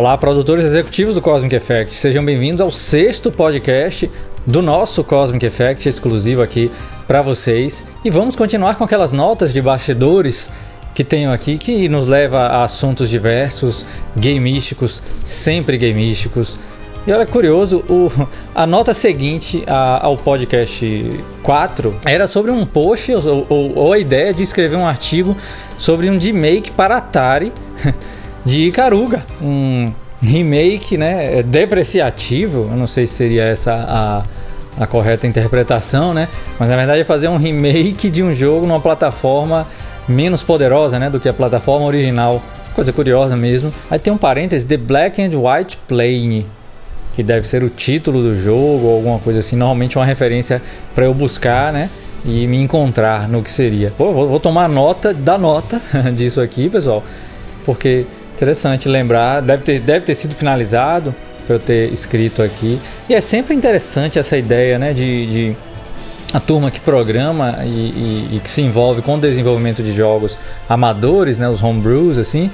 Olá, produtores executivos do Cosmic Effect. Sejam bem-vindos ao sexto podcast do nosso Cosmic Effect exclusivo aqui para vocês. E vamos continuar com aquelas notas de bastidores que tenho aqui que nos leva a assuntos diversos, gameísticos, sempre gameísticos. E olha, curioso, o, a nota seguinte a, ao podcast 4 era sobre um post ou, ou, ou, a ideia de escrever um artigo sobre um remake para Atari de Ikaruga, um remake, né, depreciativo, eu não sei se seria essa a, a correta interpretação, né, mas na verdade é fazer um remake de um jogo numa plataforma menos poderosa, né, do que a plataforma original, coisa curiosa mesmo. Aí tem um parênteses, The Black and White Plane, que deve ser o título do jogo ou alguma coisa assim, normalmente uma referência para eu buscar, né, e me encontrar no que seria. Pô, vou, vou tomar nota da nota disso aqui, pessoal, porque Interessante lembrar, deve ter, deve ter sido finalizado para eu ter escrito aqui. E é sempre interessante essa ideia, né, de, de a turma que programa e, e, e, que se envolve com o desenvolvimento de jogos amadores, né, os homebrews, assim,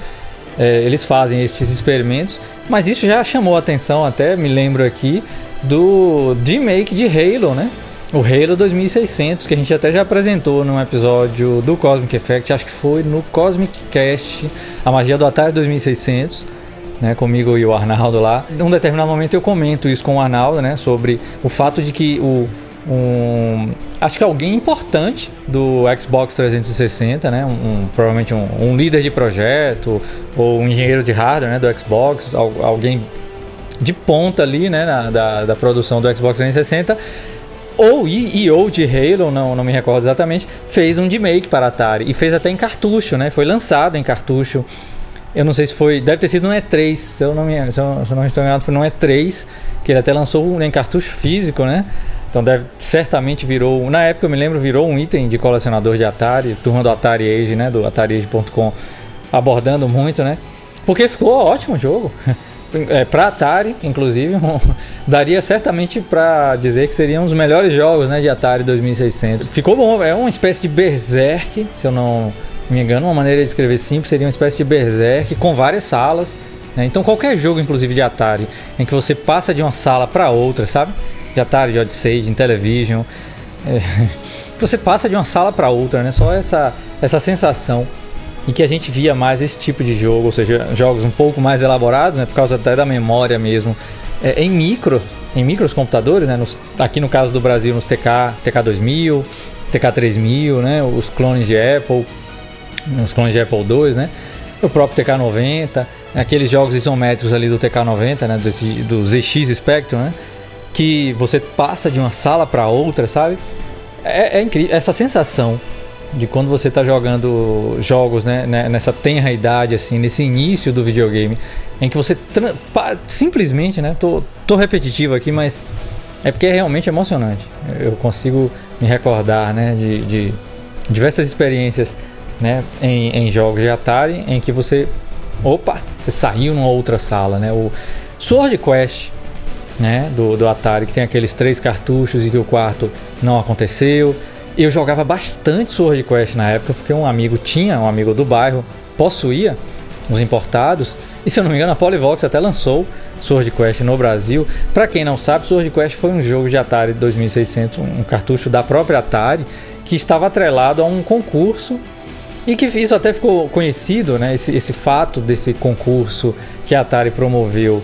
é, eles fazem esses experimentos, mas isso já chamou atenção até, me lembro aqui, do remake de Halo, né? O Halo 2600, que a gente até já apresentou num episódio do Cosmic Effect, acho que foi no Cosmic Cast, a magia do Atari 2600, né, comigo e o Arnaldo lá. Em um determinado momento eu comento isso com o Arnaldo, né, sobre o fato de que o um, acho que alguém importante do Xbox 360, né? Um, um provavelmente um, um, líder de projeto ou um engenheiro de hardware né? do Xbox, alguém de ponta ali, né? Na, da, da produção do Xbox 360 ou EO de Halo, não, não me recordo exatamente, fez um remake para Atari e fez até em cartucho, né? Foi lançado em cartucho. Eu não sei se foi, deve ter sido no E3, se eu não me, se eu, se eu não estou enganado, foi no E3 que ele até lançou em cartucho físico, né? Então deve certamente virou, na época eu me lembro, virou um item de colecionador de Atari, turma do Atari Age, né, do AtariAge.com, abordando muito, né? Porque ficou ótimo o jogo. é, para Atari, inclusive, daria certamente para dizer que seriam os melhores jogos né, de Atari 2600. Ficou bom, é uma espécie de Berserk, se eu não me engano, uma maneira de escrever simples seria uma espécie de Berserk com várias salas. Né? Então, qualquer jogo, inclusive de Atari, em que você passa de uma sala para outra, sabe? De Atari, de Odyssey, de Intellivision, é, você passa de uma sala para outra, né? Só essa, essa sensação em que a gente via mais esse tipo de jogo, ou seja, jogos um pouco mais elaborados, né, por causa até da memória mesmo, é, em micro, em micros computadores, né, nos, aqui no caso do Brasil nos TK, TK2000, TK3000, né, os clones de Apple, os clones de Apple II, né, o próprio TK90, aqueles jogos isométricos ali do TK90, né, do, do ZX Spectrum, né, que você passa de uma sala para outra, sabe? É, é incrível essa sensação de quando você está jogando jogos né, né, nessa tenra idade, assim, nesse início do videogame, em que você simplesmente, né, tô, tô repetitivo aqui, mas é porque é realmente emocionante. Eu consigo me recordar né, de, de diversas experiências né, em, em, jogos de Atari em que você, opa, você saiu numa outra sala, né? O Sword Quest, né, do, do Atari, que tem aqueles três cartuchos e que o quarto não aconteceu. Eu jogava bastante Sword Quest na época, porque um amigo tinha, um amigo do bairro, possuía os importados. E se eu não me engano, a Polyvox até lançou Sword Quest no Brasil. Para quem não sabe, Sword Quest foi um jogo de Atari 2600, um cartucho da própria Atari, que estava atrelado a um concurso e que isso até ficou conhecido, né? Esse, esse fato desse concurso que a Atari promoveu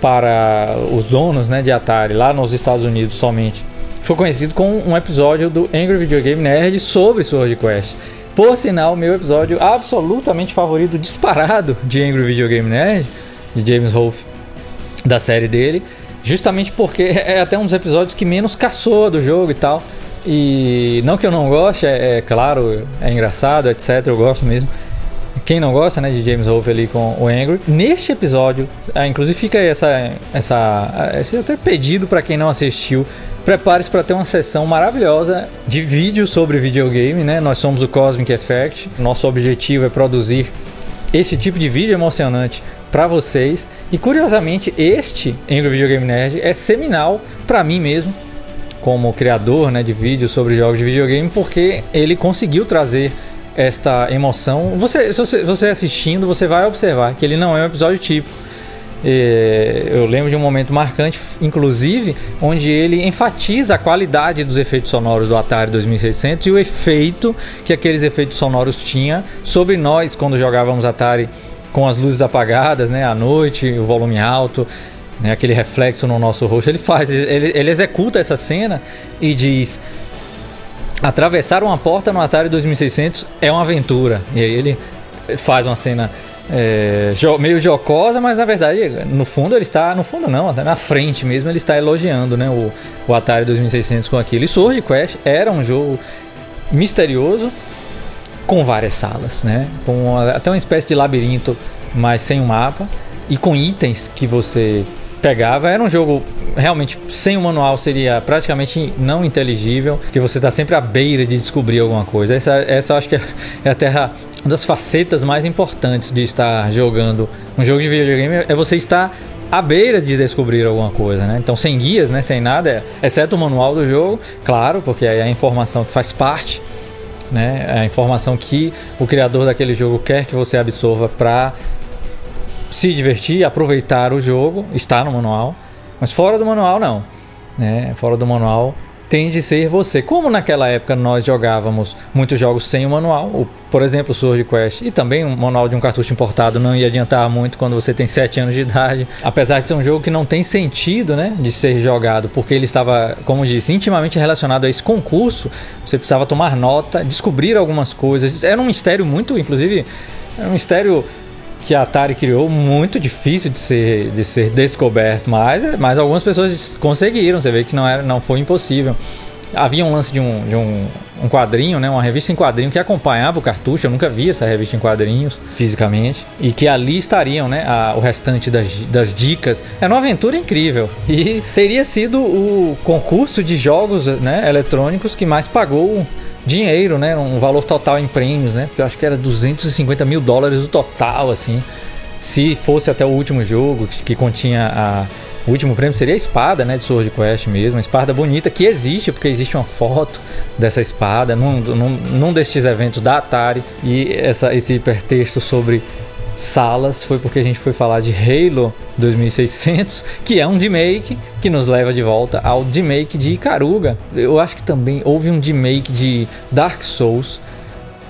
para os donos né, de Atari lá nos Estados Unidos somente foi conhecido com um episódio do Angry Video Game Nerd sobre Sword Quest. Por sinal, meu episódio absolutamente favorito, disparado de Angry Video Game Nerd, de James Rolfe, da série dele, justamente porque é até um dos episódios que menos caçou do jogo e tal. E não que eu não goste, é, é claro, é engraçado, etc. Eu gosto mesmo. Quem não gosta, né, de James Rolfe ali com o Angry. Neste episódio, ah, inclusive fica aí essa, essa, esse até pedido para quem não assistiu Prepare-se para ter uma sessão maravilhosa de vídeo sobre videogame, né? Nós somos o Cosmic Effect. Nosso objetivo é produzir esse tipo de vídeo emocionante para vocês. E curiosamente, este Angry Video Game Nerd é seminal para mim mesmo, como criador, né, de vídeos sobre jogos de videogame, porque ele conseguiu trazer esta emoção. Você, se você, você assistindo, você vai observar que ele não é um episódio típico eu lembro de um momento marcante, inclusive, onde ele enfatiza a qualidade dos efeitos sonoros do Atari 2600 e o efeito que aqueles efeitos sonoros tinham sobre nós quando jogávamos Atari com as luzes apagadas, né, à noite, o volume alto, né, aquele reflexo no nosso rosto. Ele faz, ele, ele executa essa cena e diz: atravessar uma porta no Atari 2600 é uma aventura. E aí ele faz uma cena é, meio jocosa, mas na verdade, no fundo ele está, no fundo não, até na frente mesmo ele está elogiando, né, o, o Atari 2600 com aquilo. E Sword Quest era um jogo misterioso com várias salas, né, com até uma espécie de labirinto, mas sem um mapa e com itens que você pegava. Era um jogo realmente sem o manual seria praticamente não inteligível, que você está sempre à beira de descobrir alguma coisa. Essa, essa eu acho que é, é até a, uma das facetas mais importantes de estar jogando um jogo de videogame é você estar à beira de descobrir alguma coisa, né? Então sem guias, né? Sem nada, exceto o manual do jogo, claro, porque é a informação que faz parte, né? É a informação que o criador daquele jogo quer que você absorva para se divertir, aproveitar o jogo, está no manual, mas fora do manual não, né? Fora do manual tem de ser você. Como naquela época nós jogávamos muitos jogos sem o manual, por exemplo, o Sword Quest, e também um manual de um cartucho importado não ia adiantar muito quando você tem 7 anos de idade. Apesar de ser um jogo que não tem sentido, né, de ser jogado, porque ele estava, como disse, intimamente relacionado a esse concurso, você precisava tomar nota, descobrir algumas coisas. Era um mistério muito, inclusive, era um mistério que a Atari criou muito difícil de ser, de ser descoberto, mas, mas algumas pessoas conseguiram, você vê que não, era, não foi impossível. Havia um lance de um, de um, um quadrinho, né, uma revista em quadrinho que acompanhava o cartucho, eu nunca vi essa revista em quadrinhos fisicamente, e que ali estariam né, a, o restante das, das dicas. Era uma aventura incrível e teria sido o concurso de jogos né, eletrônicos que mais pagou dinheiro, né? Um valor total em prêmios, né? Porque eu acho que era 250 mil dólares o total, assim. Se fosse até o último jogo, que continha a. O último prêmio seria a espada, né? De Sword Quest mesmo. Uma espada bonita que existe, porque existe uma foto dessa espada num, num, num destes eventos da Atari. E essa, esse hipertexto sobre salas foi porque a gente foi falar de Halo 2600, que é um remake que nos leva de volta ao remake de Ikaruga. Eu acho que também houve um remake de Dark Souls.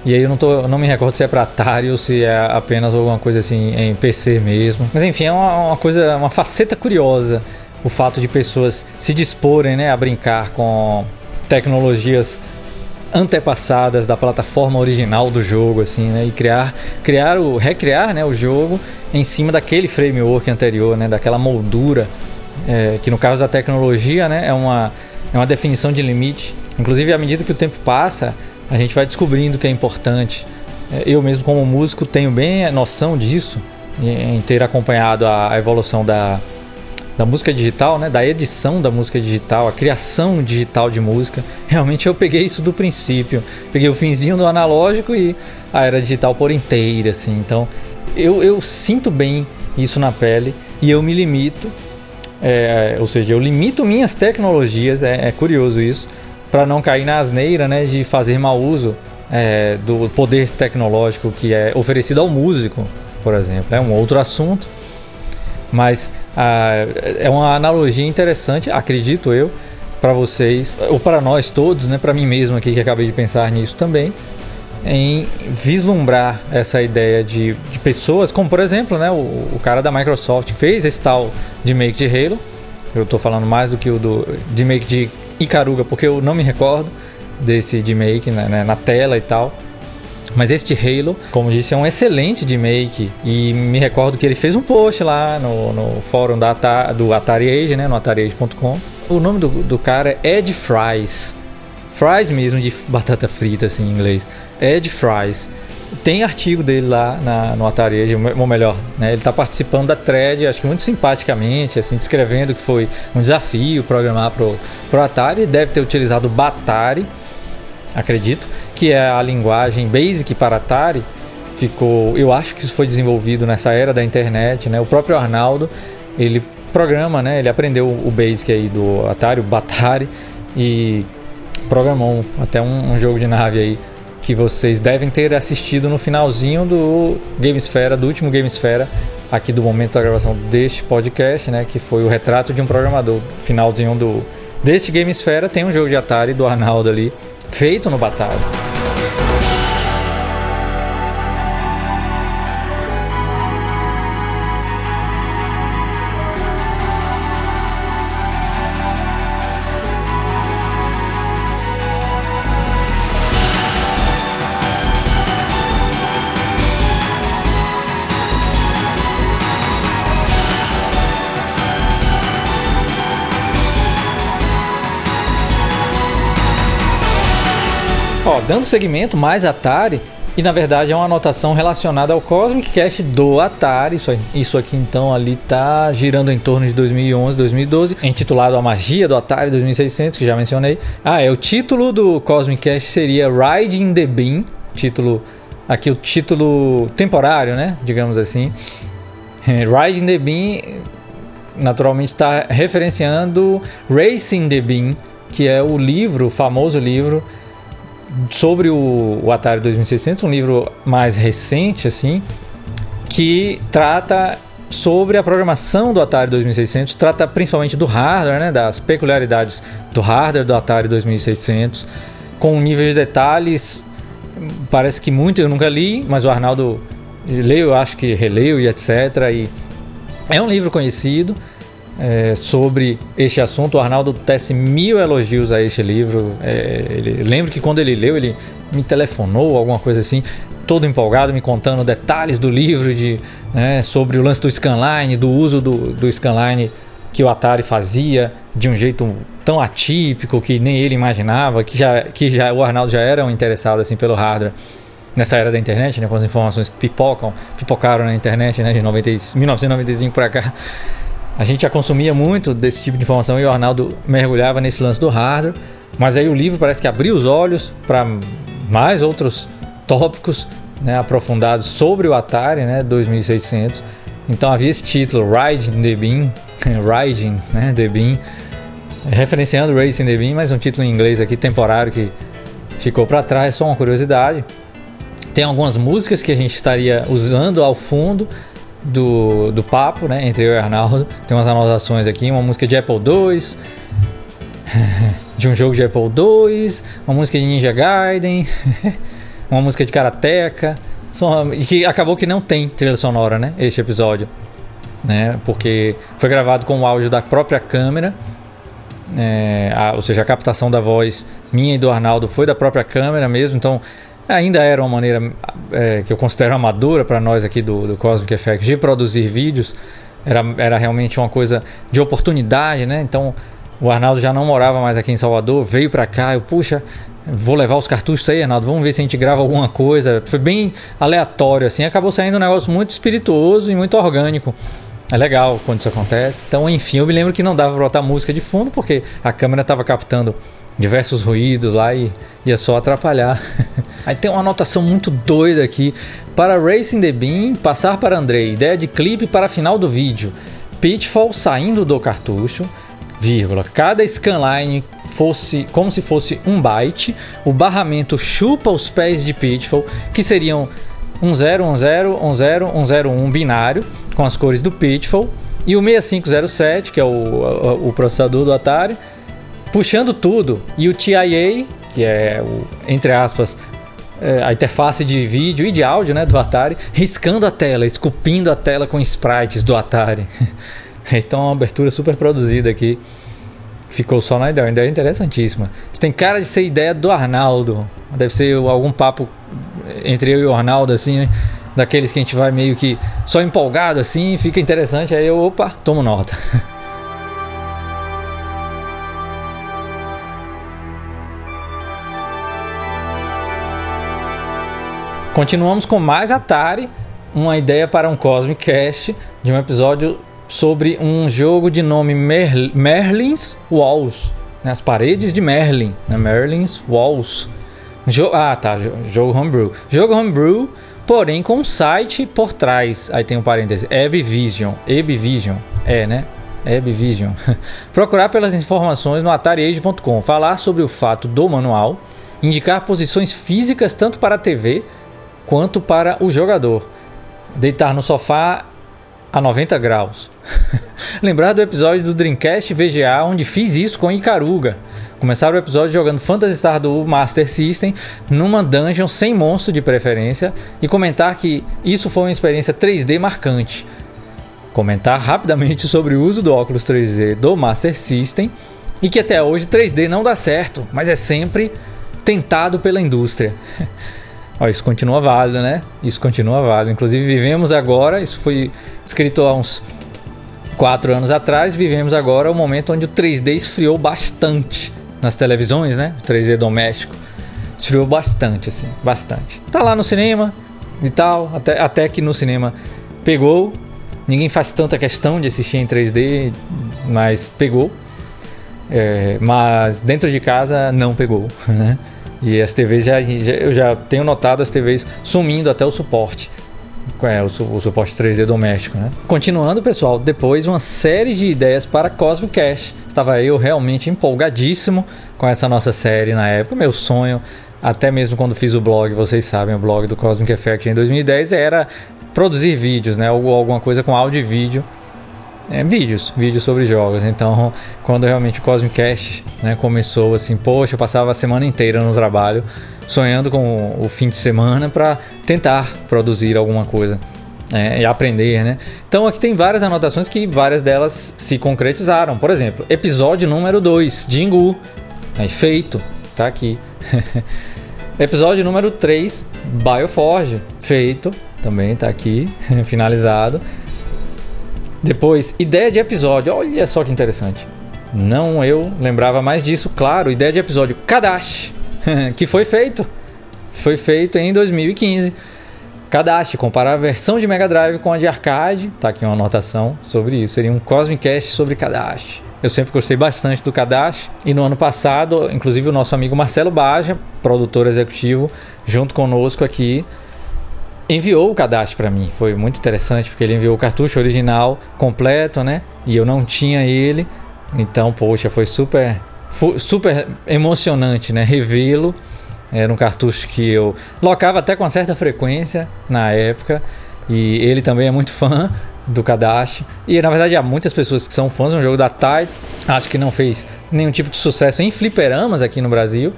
E aí eu não, tô, não me recordo se é para Atari ou se é apenas alguma coisa assim em PC mesmo. Mas enfim, é uma, uma coisa, uma faceta curiosa o fato de pessoas se disporem né, a brincar com tecnologias antepassadas da plataforma original do jogo, assim, né? E criar, criar o, recriar, né, o jogo em cima daquele framework anterior, né? Daquela moldura, é, que no caso da tecnologia, né, é uma, é uma definição de limite. Inclusive, à medida que o tempo passa, a gente vai descobrindo que é importante. É, eu mesmo, como músico, tenho bem noção disso, em ter acompanhado a evolução da, da música digital, né, da edição da música digital, a criação digital de música. Realmente eu peguei isso do princípio. Peguei o finzinho do analógico e a era digital por inteira, assim. Então eu, eu sinto bem isso na pele e eu me limito, é, ou seja, eu limito minhas tecnologias, é, é curioso isso, para não cair na asneira né, de fazer mau uso é, do poder tecnológico que é oferecido ao músico, por exemplo. É um outro assunto mas ah, é uma analogia interessante, acredito eu, para vocês, ou para nós todos, né, para mim mesmo aqui que acabei de pensar nisso também, em vislumbrar essa ideia de, de pessoas, como por exemplo, né, o, o, cara da Microsoft fez esse tal de make de Halo. Eu estou falando mais do que o do de make de Icaruga, porque eu não me recordo desse de make né, né, na tela e tal. Mas este Halo, como disse, é um excelente remake. E me recordo que ele fez um post lá no, no fórum da, do Atari Age, né? No atariage.com. O nome do, do cara é Ed Fries. Fries mesmo, de batata frita, assim, em inglês. Ed Fries. Tem artigo dele lá na, no Atari Age, ou melhor, né, ele está participando da thread, acho que muito simpaticamente, assim, descrevendo que foi um desafio programar pro, pro Atari. Deve ter utilizado o Batari, acredito que é a linguagem Basic para Atari, ficou, eu acho que isso foi desenvolvido nessa era da internet, né? O próprio Arnaldo, ele programa, né? Ele aprendeu o Basic aí do Atari, o Batari e programou até um, um jogo de nave aí que vocês devem ter assistido no finalzinho do Gamesfera, do último Gamesfera, aqui do momento da gravação deste podcast, né, que foi o retrato de um programador. Finalzinho do deste Gamesfera tem um jogo de Atari do Arnaldo ali, feito no Batalha. Dando seguimento, mais Atari, e na verdade é uma anotação relacionada ao Cosmic Cast do Atari. Isso, isso aqui então ali tá girando em torno de 2011, 2012, intitulado A Magia do Atari 2600, que já mencionei. Ah, é o título do Cosmic Cast seria Riding the Beam, título aqui o título temporário, né, digamos assim. Riding the Beam naturalmente está referenciando Racing the Beam, que é o livro, o famoso livro sobre o, o Atari 2600, um livro mais recente, assim, que trata sobre a programação do Atari 2600, trata principalmente do hardware, né, das peculiaridades do hardware do Atari 2600, com um nível de detalhes, parece que muito eu nunca li, mas o Arnaldo leu, eu acho que releu e etc. E é um livro conhecido, é, sobre este assunto. O Arnaldo tece mil elogios a este livro. É, ele, lembro que quando ele leu, ele me telefonou, alguma coisa assim, todo empolgado, me contando detalhes do livro de, né, sobre o lance do scanline, do uso do, do scanline que o Atari fazia de um jeito tão atípico que nem ele imaginava, que já, que já o Arnaldo já era um interessado assim pelo hardware nessa era da internet, né, com as informações pipocam, pipocaram na internet, né, de 90, 1995 para cá. A gente já consumia muito desse tipo de informação e o Arnaldo mergulhava nesse lance do hardware. Mas aí o livro parece que abriu os olhos para mais outros tópicos né, aprofundados sobre o Atari né, 2600. Então havia esse título, Riding the Beam, Riding né, the Beam, referenciando Racing the Beam, mas um título em inglês aqui temporário que ficou para trás, só uma curiosidade. Tem algumas músicas que a gente estaria usando ao fundo do, do papo, né, entre eu e o Arnaldo. Tem umas anotações aqui, uma música de Apple II, de um jogo de Apple II, uma música de Ninja Gaiden, uma música de Karateka, que acabou que não tem trilha sonora, né, este episódio, né, porque foi gravado com o áudio da própria câmera, é, a, ou seja, a captação da voz minha e do Arnaldo foi da própria câmera mesmo, então ainda era uma maneira é, que eu considero amadora para nós aqui do, do Cosmic Effect de produzir vídeos. Era, era realmente uma coisa de oportunidade, né? Então o Arnaldo já não morava mais aqui em Salvador, veio para cá. Eu, puxa, vou levar os cartuchos aí, Arnaldo. Vamos ver se a gente grava alguma coisa. Foi bem aleatório, assim. Acabou saindo um negócio muito espirituoso e muito orgânico. É legal quando isso acontece. Então, enfim, eu me lembro que não dava pra botar música de fundo porque a câmera estava captando diversos ruídos lá e ia só atrapalhar. Aí tem uma anotação muito doida aqui. Para Racing the Beam, passar para Andrei, ideia de clipe para final do vídeo. Pitfall saindo do cartucho, vírgula, cada scanline fosse como se fosse um byte, o barramento chupa os pés de Pitfall, que seriam 10101001 binário, com as cores do Pitfall, e o 6507, que é o, o, o processador do Atari, puxando tudo. E o TIA, que é o, entre aspas, é, a interface de vídeo e de áudio né, do Atari, riscando a tela, esculpindo a tela com sprites do Atari. então, uma abertura super produzida aqui. Ficou só na ideia, uma ideia interessantíssima. Isso tem cara de ser ideia do Arnaldo. Deve ser algum papo entre eu e o Arnaldo, assim, né? Daqueles que a gente vai meio que só empolgado assim, fica interessante. Aí eu, opa, tomo nota. Continuamos com mais Atari, uma ideia para um Cosmic Cast de um episódio sobre um jogo de nome Mer Merlin's Walls, né? as paredes de Merlin, né? Merlin's Walls. Jo ah, tá, jogo homebrew. Jogo homebrew, porém com um site por trás. Aí tem um parêntese, Ebvision, Ebvision, é, né? Ebvision. Procurar pelas informações no atariage.com, falar sobre o fato do manual, indicar posições físicas tanto para a TV quanto para o jogador. Deitar no sofá a 90 graus. Lembrar do episódio do Dreamcast VGA, onde fiz isso com Icaruga. Começar o episódio jogando Phantasy Star do Master System numa dungeon sem monstro de preferência e comentar que isso foi uma experiência 3D marcante. Comentar rapidamente sobre o uso do óculos 3D do Master System e que até hoje 3D não dá certo, mas é sempre tentado pela indústria. Ó, isso continua válido, né? Isso continua válido. Inclusive, vivemos agora, isso foi escrito há uns quatro anos atrás, vivemos agora o momento onde o 3D esfriou bastante nas televisões, né? O 3D doméstico. Esfriou bastante, assim, bastante. Tá lá no cinema e tal, até, até que no cinema pegou. Ninguém faz tanta questão de assistir em 3D, mas pegou. É, mas dentro de casa não pegou, né? E as TVs já, já, eu já tenho notado as TVs sumindo até o suporte. É, o, o, suporte 3D doméstico, né? Continuando, pessoal, depois uma série de ideias para Cosmic Cash. Estava eu realmente empolgadíssimo com essa nossa série na época. Meu sonho, até mesmo quando fiz o blog, vocês sabem, o blog do Cosmic Effect em 2010 era produzir vídeos, né? Ou alguma coisa com áudio e vídeo é, vídeos, vídeos sobre jogos. Então, quando realmente o Cosmic Cast né, começou, assim, poxa, eu passava a semana inteira no trabalho, sonhando com o fim de semana para tentar produzir alguma coisa. É, e aprender, né? Então aqui tem várias anotações que várias delas se concretizaram. Por exemplo, episódio número 2, Jingu, é feito, tá aqui. episódio número 3, Bioforge, feito, também tá aqui, finalizado. Depois, ideia de episódio. Olha só que interessante. Não eu lembrava mais disso, claro. Ideia de episódio Kadashi, que foi feito. Foi feito em 2015. Kadashi, comparar a versão de Mega Drive com a de arcade. Tá aqui uma anotação sobre isso. Seria um Cosmic Cast sobre Kadashi. Eu sempre gostei bastante do Kadashi. E no ano passado, inclusive o nosso amigo Marcelo Baja, produtor executivo, junto conosco aqui, enviou o cadastro para mim. Foi muito interessante porque ele enviou o cartucho original completo, né? E eu não tinha ele. Então, poxa, foi super super emocionante, né? Revê-lo. Era um cartucho que eu locava até com certa frequência na época. E ele também é muito fã do Kadashi. E na verdade há muitas pessoas que são fãs. É um jogo da Tide. Acho que não fez nenhum tipo de sucesso em fliperamas aqui no Brasil.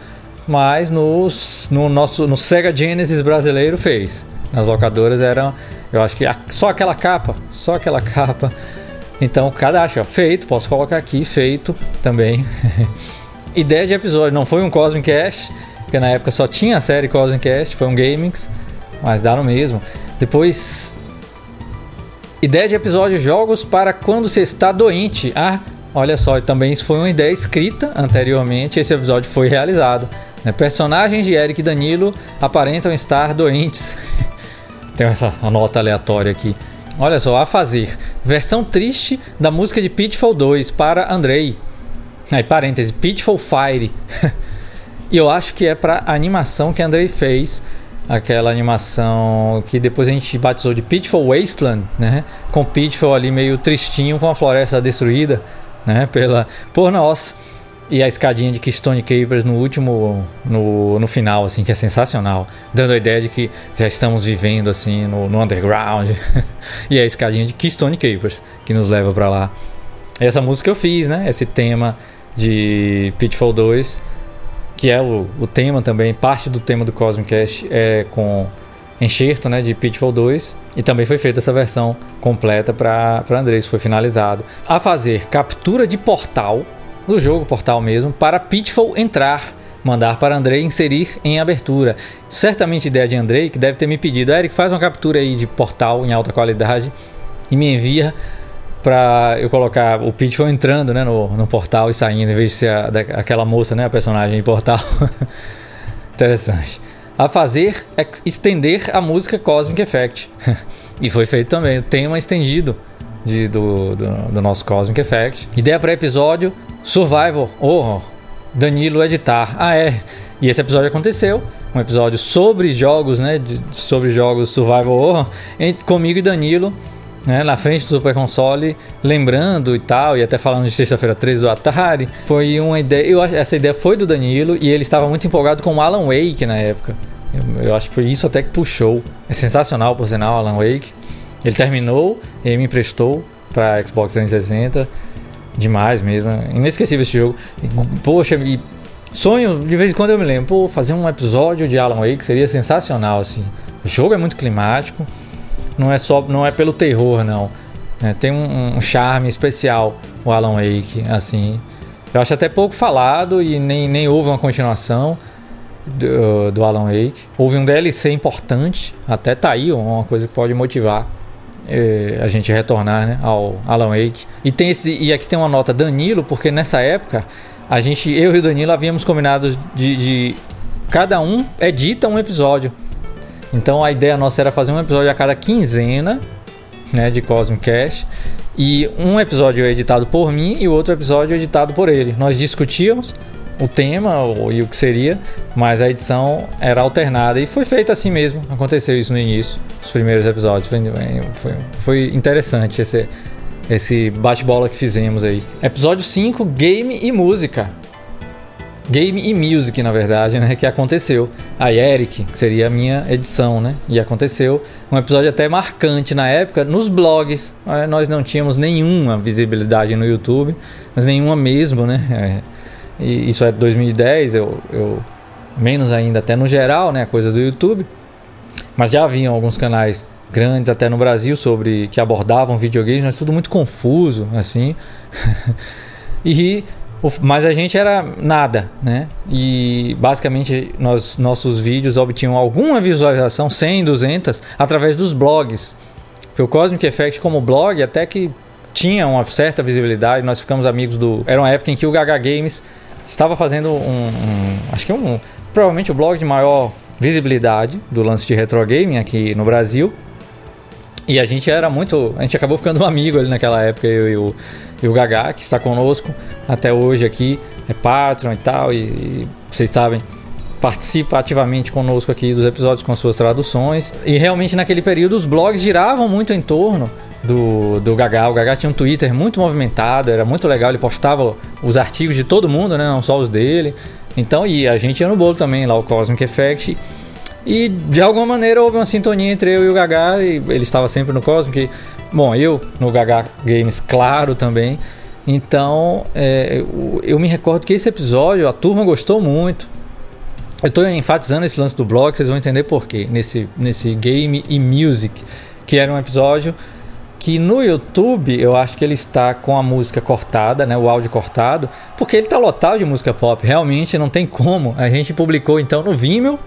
Mas nos, no nosso no Sega Genesis brasileiro fez nas locadoras eram, eu acho que só aquela capa, só aquela capa. Então, cadastro, ó, feito, posso colocar aqui, feito também. Ideia de episódio, não foi um Cosmic Cast, porque na época só tinha a série Cosmic Cast, foi um Gamings, mas dá no mesmo. Depois, ideia de episódio, jogos para quando você está doente. Ah, olha só, também isso foi uma ideia escrita anteriormente, esse episódio foi realizado. Né? Personagens de Eric e Danilo aparentam estar doentes. Tem essa nota aleatória aqui. Olha só, a fazer. Versão triste da música de Pitfall 2 para Andrei. Aí, parêntese, Pitfall Fire. e eu acho que é para animação que Andrei fez. Aquela animação que depois a gente batizou de Pitfall Wasteland, né? Com Pitfall ali meio tristinho com a floresta destruída, né? Pela, por nós. E a escadinha de Keystone Capers no último, no, no final, assim, que é sensacional. Dando a ideia de que já estamos vivendo, assim, no, no underground. e a escadinha de Keystone Capers, que nos leva para lá. Essa música eu fiz, né? Esse tema de Pitfall 2, que é o, o tema também, parte do tema do Cosmic Cast é com enxerto, né, de Pitfall 2. E também foi feita essa versão completa para Andrés, foi finalizado. A fazer captura de portal no jogo portal mesmo, para Pitfall entrar, mandar para Andrei inserir em abertura. Certamente ideia de Andrei, que deve ter me pedido, Eric, faz uma captura aí de portal em alta qualidade e me envia para eu colocar o Pitfall entrando né, no, no portal e saindo, em vez de ser a, da, aquela moça, né, a personagem em portal. Interessante. A fazer é estender a música Cosmic Effect. e foi feito também, o tema estendido de, do, do, do, nosso Cosmic Effect. Ideia para episódio: Survival Horror. Danilo editar. Ah, é. E esse episódio aconteceu. Um episódio sobre jogos, né? De, sobre jogos Survival Horror. Entre, comigo e Danilo. Né, na frente do Super Console, lembrando e tal, e até falando de sexta-feira 13 do Atari, foi uma ideia. Eu, essa ideia foi do Danilo e ele estava muito empolgado com o Alan Wake na época. Eu, eu acho que foi isso até que puxou. É sensacional, por sinal, Alan Wake. Ele terminou, ele me emprestou para Xbox 360. Demais mesmo, inesquecível esse jogo. Poxa, e sonho, de vez em quando eu me lembro, pô, fazer um episódio de Alan Wake seria sensacional, assim. O jogo é muito climático, não é só, não é pelo terror, não. É, tem um, um, charme especial o Alan Wake, assim. Eu acho até pouco falado e nem, nem houve uma continuação do, do Alan Wake. Houve um DLC importante, até tá aí uma coisa que pode motivar eh, a gente retornar né, ao Alan Wake. E, tem esse, e aqui tem uma nota Danilo, porque nessa época a gente, eu e o Danilo havíamos combinado de, de cada um edita um episódio. Então a ideia nossa era fazer um episódio a cada quinzena né, de Cosmic Cash. E um episódio editado por mim e o outro episódio editado por ele. Nós discutíamos o tema e o que seria, mas a edição era alternada e foi feito assim mesmo. Aconteceu isso no início, os primeiros episódios. Foi, foi, foi interessante esse, esse bate-bola que fizemos aí. Episódio 5: Game e Música. Game e Music, na verdade, né? Que aconteceu. A Eric, que seria a minha edição, né? E aconteceu um episódio até marcante na época nos blogs. Nós não tínhamos nenhuma visibilidade no YouTube, mas nenhuma mesmo, né? É e isso é 2010, eu, eu menos ainda até no geral, né, coisa do YouTube. Mas já haviam alguns canais grandes até no Brasil sobre que abordavam videogames, mas tudo muito confuso, assim. e mas a gente era nada, né? E basicamente nós, nossos vídeos obtinham alguma visualização, 100, 200, através dos blogs. Porque o Cosmic Effect como blog até que tinha uma certa visibilidade, nós ficamos amigos do... Era uma época em que o Gaga Games estava fazendo um, um, acho que um, provavelmente o blog de maior visibilidade do lance de retro gaming aqui no Brasil. E a gente era muito, a gente acabou ficando um amigo ali naquela época, eu e o, e o Gagá, que está conosco até hoje aqui, é Patreon e tal, e, e vocês sabem, participa ativamente conosco aqui dos episódios com as suas traduções. E realmente naquele período os blogs giravam muito em torno do, do Gagá. O Gagá tinha um Twitter muito movimentado, era muito legal, ele postava os artigos de todo mundo, né? Não só os dele. Então, e a gente ia no bolo também, lá o Cosmic Effect. E de alguma maneira houve uma sintonia entre eu e o Gagá, e ele estava sempre no Cosmic. Bom, eu no Gagá Games, claro também. Então, é, eu, eu me recordo que esse episódio a turma gostou muito. Eu estou enfatizando esse lance do blog, vocês vão entender por quê. Nesse, nesse Game e Music, que era um episódio que no YouTube eu acho que ele está com a música cortada, né, o áudio cortado, porque ele está lotado de música pop. Realmente não tem como. A gente publicou então no Vimeo.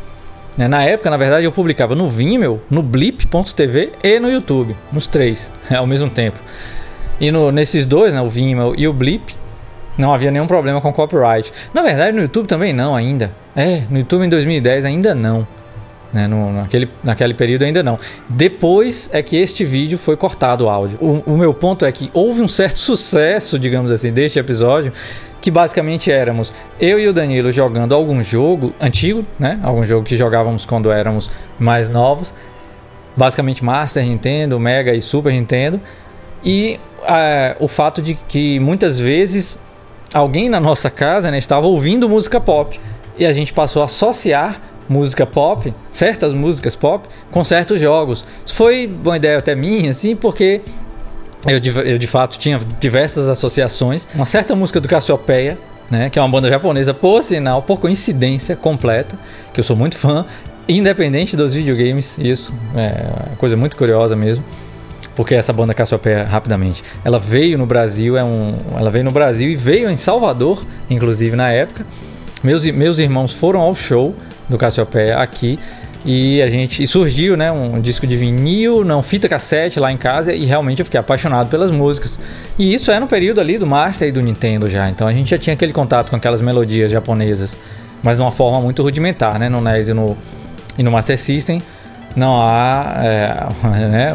Né, na época, na verdade, eu publicava no Vimeo, no Blip.tv e no YouTube, nos três, ao mesmo tempo. E no, nesses dois, né, o Vimeo e o Blip, não havia nenhum problema com copyright. Na verdade, no YouTube também não ainda. É, no YouTube em 2010 ainda não. Né? No, naquele, naquele período ainda não. Depois é que este vídeo foi cortado o áudio. O, o meu ponto é que houve um certo sucesso, digamos assim, deste episódio, que basicamente éramos eu e o Danilo jogando algum jogo antigo, né? Algum jogo que jogávamos quando éramos mais novos, basicamente Master Nintendo, Mega e Super Nintendo, e é, o fato de que muitas vezes alguém na nossa casa né, estava ouvindo música pop e a gente passou a associar música pop, certas músicas pop, com certos jogos. Isso foi uma ideia até minha, assim, porque eu de, eu de fato tinha diversas associações. Uma certa música do Cassiopeia, né, que é uma banda japonesa, por sinal, por coincidência completa, que eu sou muito fã, independente dos videogames, isso é coisa muito curiosa mesmo. Porque essa banda Cassiopeia, rapidamente, ela veio no Brasil, é um, ela veio no Brasil e veio em Salvador, inclusive na época. Meus, meus irmãos foram ao show, do Cassiopeia aqui. E a gente e surgiu, né, um disco de vinil, não fita cassete lá em casa e realmente eu fiquei apaixonado pelas músicas. E isso é no período ali do Master e do Nintendo já. Então a gente já tinha aquele contato com aquelas melodias japonesas, mas de uma forma muito rudimentar, né, no NES e no e no Master System. Não há, é, né,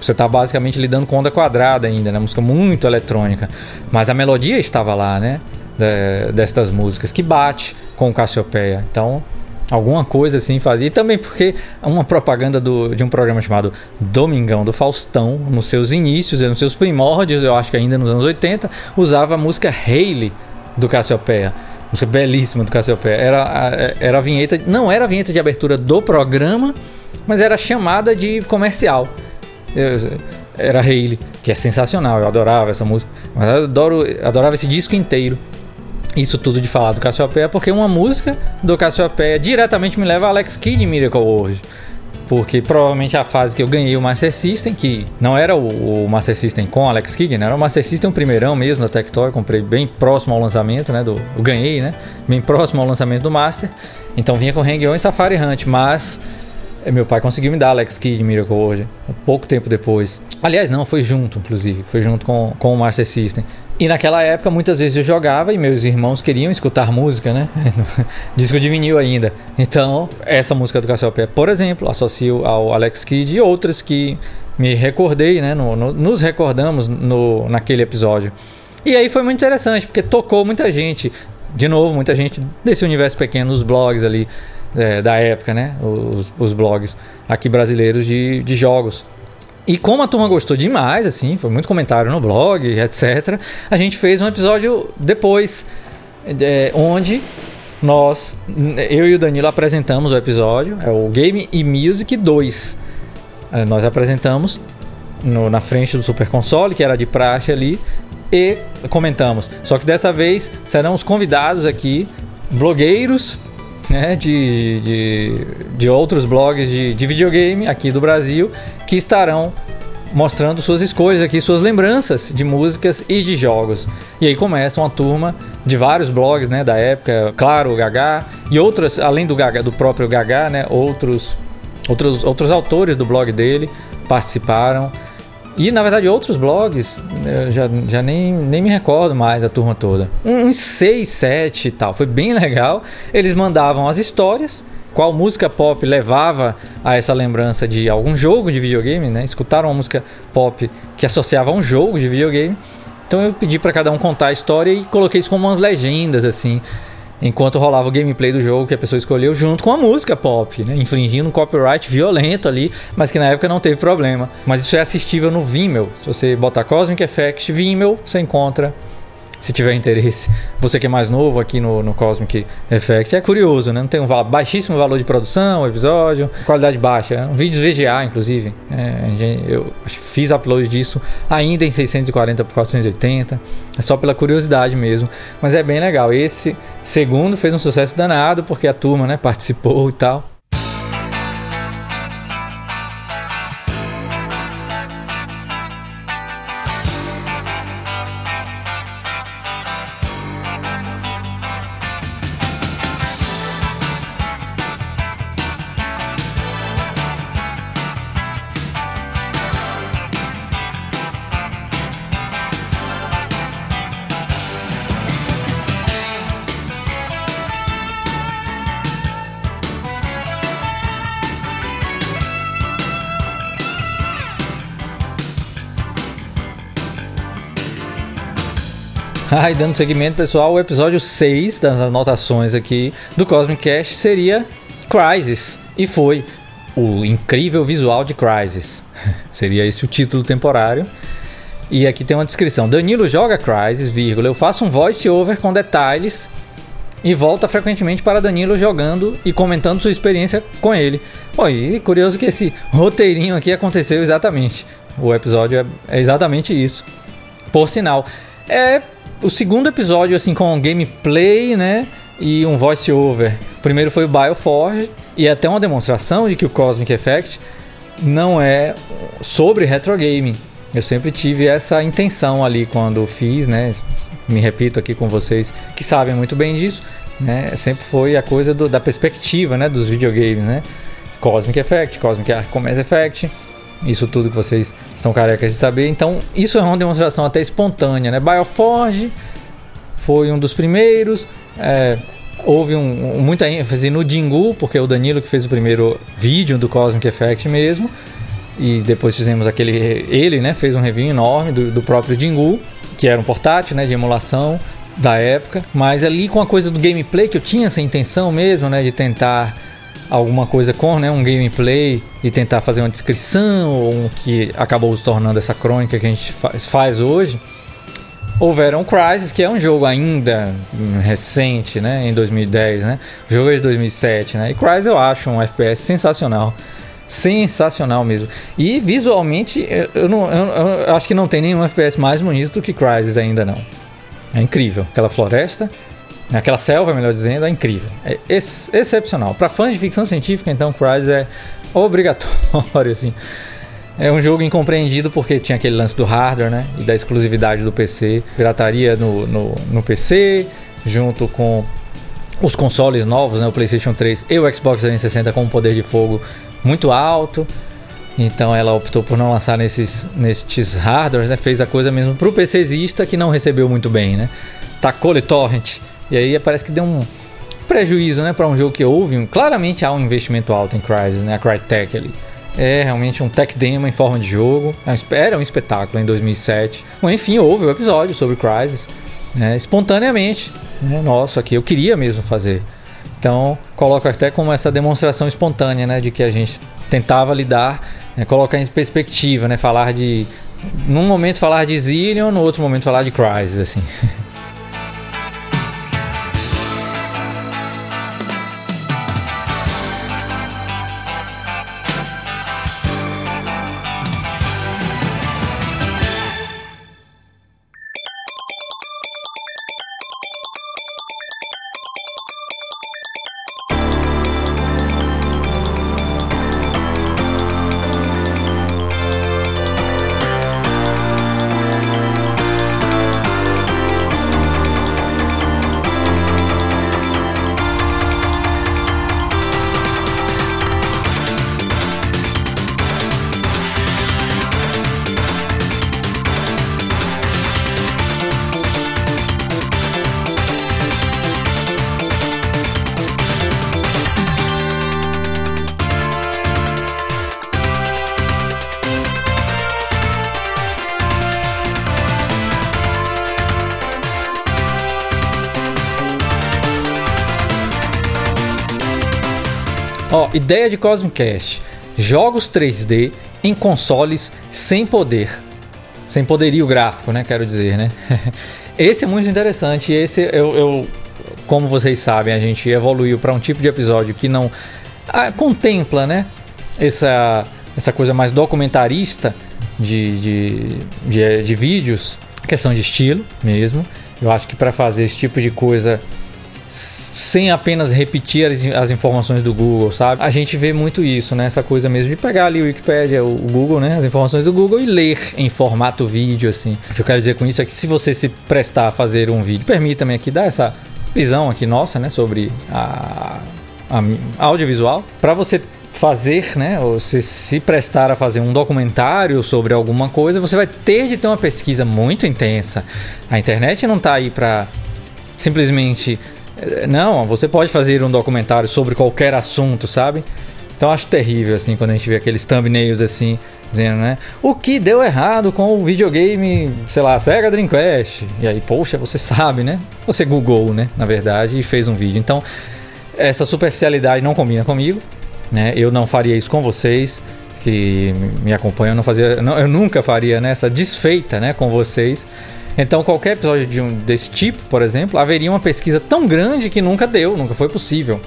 você está basicamente lidando com onda quadrada ainda, né, música muito eletrônica, mas a melodia estava lá, né, de, destas músicas que bate com o Cassiopeia. Então Alguma coisa assim fazia. E também porque uma propaganda do, de um programa chamado Domingão do Faustão, nos seus inícios, nos seus primórdios, eu acho que ainda nos anos 80, usava a música Hayley do Cassiopeia. Música belíssima do Cassiopeia. Era, era a vinheta, não era a vinheta de abertura do programa, mas era chamada de comercial. eu, era Hayley, que é sensacional, eu adorava essa música. Mas eu adoro, adorava esse disco inteiro. Isso tudo de falar do Cassiopeia, porque uma música do Cassiopeia diretamente me leva a Alex Kidd Miracle World. Porque provavelmente a fase que eu ganhei o Master System, que não era o, o Master System com Alex Kidd, né? Era o Master System o primeirão mesmo da Tectoy, comprei bem próximo ao lançamento, né? Do, eu ganhei, né? Bem próximo ao lançamento do Master. Então vinha com Hang-On e Safari Hunt, mas meu pai conseguiu me dar Alex Kidd Miracle World pouco tempo depois. Aliás, não, foi junto, inclusive. Foi junto com, com o Master System. E naquela época, muitas vezes eu jogava e meus irmãos queriam escutar música, né? Disco de vinil ainda. Então, essa música do Cassiopeia, por exemplo, associo ao Alex Kidd e outras que me recordei, né? No, no, nos recordamos no, naquele episódio. E aí foi muito interessante, porque tocou muita gente. De novo, muita gente desse universo pequeno, os blogs ali é, da época, né? Os, os blogs aqui brasileiros de, de jogos. E como a turma gostou demais, assim, foi muito comentário no blog, etc., a gente fez um episódio depois, é, onde nós, eu e o Danilo apresentamos o episódio, é o Game e Music 2. É, nós apresentamos no, na frente do Super Console, que era de praxe ali, e comentamos. Só que dessa vez serão os convidados aqui, blogueiros né, de, de, de outros blogs de, de videogame aqui do Brasil que estarão mostrando suas escolhas aqui, suas lembranças de músicas e de jogos. E aí começa uma turma de vários blogs, né, da época, claro, o Gaga e outras, além do Gaga, do próprio Gaga, né, outros outros outros autores do blog dele participaram. E na verdade outros blogs, eu já, já nem, nem me recordo mais a turma toda. Uns 6, 7 e tal. Foi bem legal. Eles mandavam as histórias, qual música pop levava a essa lembrança de algum jogo de videogame, né? Escutaram uma música pop que associava a um jogo de videogame. Então eu pedi para cada um contar a história e coloquei isso como umas legendas assim enquanto rolava o gameplay do jogo que a pessoa escolheu junto com a música pop, né? infringindo um copyright violento ali, mas que na época não teve problema. Mas isso é assistível no Vimeo. Se você botar Cosmic Effect Vimeo, você encontra se tiver interesse. Você que é mais novo aqui no, no Cosmic Effect, é curioso, né? Não tem um baixíssimo valor de produção, episódio, qualidade baixa. É um vídeo VGA, inclusive. É, eu fiz upload disso ainda em 640 por 480. É só pela curiosidade mesmo. Mas é bem legal. Esse segundo fez um sucesso danado, porque a turma né, participou e tal. Aí, dando seguimento, pessoal, o episódio 6 das anotações aqui do Cosmic Cast seria Crisis. E foi o incrível visual de Crisis. seria esse o título temporário. E aqui tem uma descrição. Danilo joga Crisis, vírgula, eu faço um voice over com detalhes e volta frequentemente para Danilo jogando e comentando sua experiência com ele. Pô, e curioso que esse roteirinho aqui aconteceu exatamente. O episódio é, é exatamente isso. Por sinal, é o segundo episódio, assim, com gameplay, né? E um voice-over. Primeiro foi o Bioforge, e é até uma demonstração de que o Cosmic Effect não é sobre retro gaming. Eu sempre tive essa intenção ali quando fiz, né? Me repito aqui com vocês que sabem muito bem disso, né? Sempre foi a coisa do, da perspectiva, né? Dos videogames, né? Cosmic Effect, Cosmic Commerce Effect, isso tudo que vocês estão carecas de saber. Então, isso é uma demonstração até espontânea, né? Bioforge foi um dos primeiros. É, houve um, muita ênfase no Dingu, porque é o Danilo que fez o primeiro vídeo do Cosmic Effect mesmo. E depois fizemos aquele. Ele né, fez um review enorme do, do próprio Dingu, que era um portátil né, de emulação da época. Mas ali com a coisa do gameplay, que eu tinha essa intenção mesmo, né, de tentar alguma coisa com né, um gameplay e tentar fazer uma descrição, ou um que acabou se tornando essa crônica que a gente faz, hoje. Houveram Crysis, que é um jogo ainda recente, né, em 2010, né? O jogo é de 2007, né? E Crysis eu acho um FPS sensacional. sensacional mesmo. E visualmente, eu, não, eu, eu acho que não tem nenhum FPS mais bonito do que Crysis ainda não. É incrível. Aquela floresta, aquela selva, melhor dizendo, é incrível. É ex excepcional. Para fãs de ficção científica, então, Crysis é obrigatório, assim. É um jogo incompreendido porque tinha aquele lance do hardware, né? E da exclusividade do PC. Pirataria no, no, no PC, junto com os consoles novos, né? O PlayStation 3 e o Xbox 360 com um poder de fogo muito alto. Então ela optou por não lançar nesses, nesses hardwares, né? Fez a coisa mesmo pro PCzista que não recebeu muito bem, né? Tacou-lhe torrent. E aí parece que deu um prejuízo, né? Para um jogo que houve. Claramente há um investimento alto em Crysis, né? A Crytek ali. É realmente um tech demo em forma de jogo. É era um espetáculo em 2007. Bom, enfim, houve o um episódio sobre Crysis. Né? Espontaneamente. Né? Nossa, aqui eu queria mesmo fazer. Então, coloco até como essa demonstração espontânea, né? De que a gente tentava lidar, né? colocar em perspectiva, né? Falar de... Num momento falar de Zillion, no outro momento falar de Crysis, assim. ideia de Cosmicast: jogos 3D em consoles sem poder. Sem poderio gráfico, né? Quero dizer, né? esse é muito interessante. Esse eu, eu como vocês sabem, a gente evoluiu para um tipo de episódio que não ah, contempla, né? Essa, essa coisa mais documentarista de, de, de, de vídeos, questão de estilo mesmo. Eu acho que para fazer esse tipo de coisa sem apenas repetir as, as, informações do Google, sabe? A gente vê muito isso, né? Essa coisa mesmo de pegar ali o Wikipedia, o, Google, né? As informações do Google e ler em formato vídeo, assim. O que eu quero dizer com isso é que se você se prestar a fazer um vídeo, permita-me aqui dar essa visão aqui nossa, né? Sobre a, a audiovisual. Para você fazer, né, ou se, se prestar a fazer um documentário sobre alguma coisa, você vai ter de ter uma pesquisa muito intensa. A internet não está aí para simplesmente não, você pode fazer um documentário sobre qualquer assunto, sabe? Então acho terrível assim quando a gente vê aqueles thumbnails assim, dizendo, né? O que deu errado com o videogame, sei lá, Sega Dreamcast. E aí, poxa, você sabe, né? Você googou, né, na verdade, e fez um vídeo. Então, essa superficialidade não combina comigo, né? Eu não faria isso com vocês que me acompanham, eu não fazia, não, eu nunca faria nessa né, desfeita, né, com vocês. Então, qualquer episódio de um, desse tipo, por exemplo, haveria uma pesquisa tão grande que nunca deu, nunca foi possível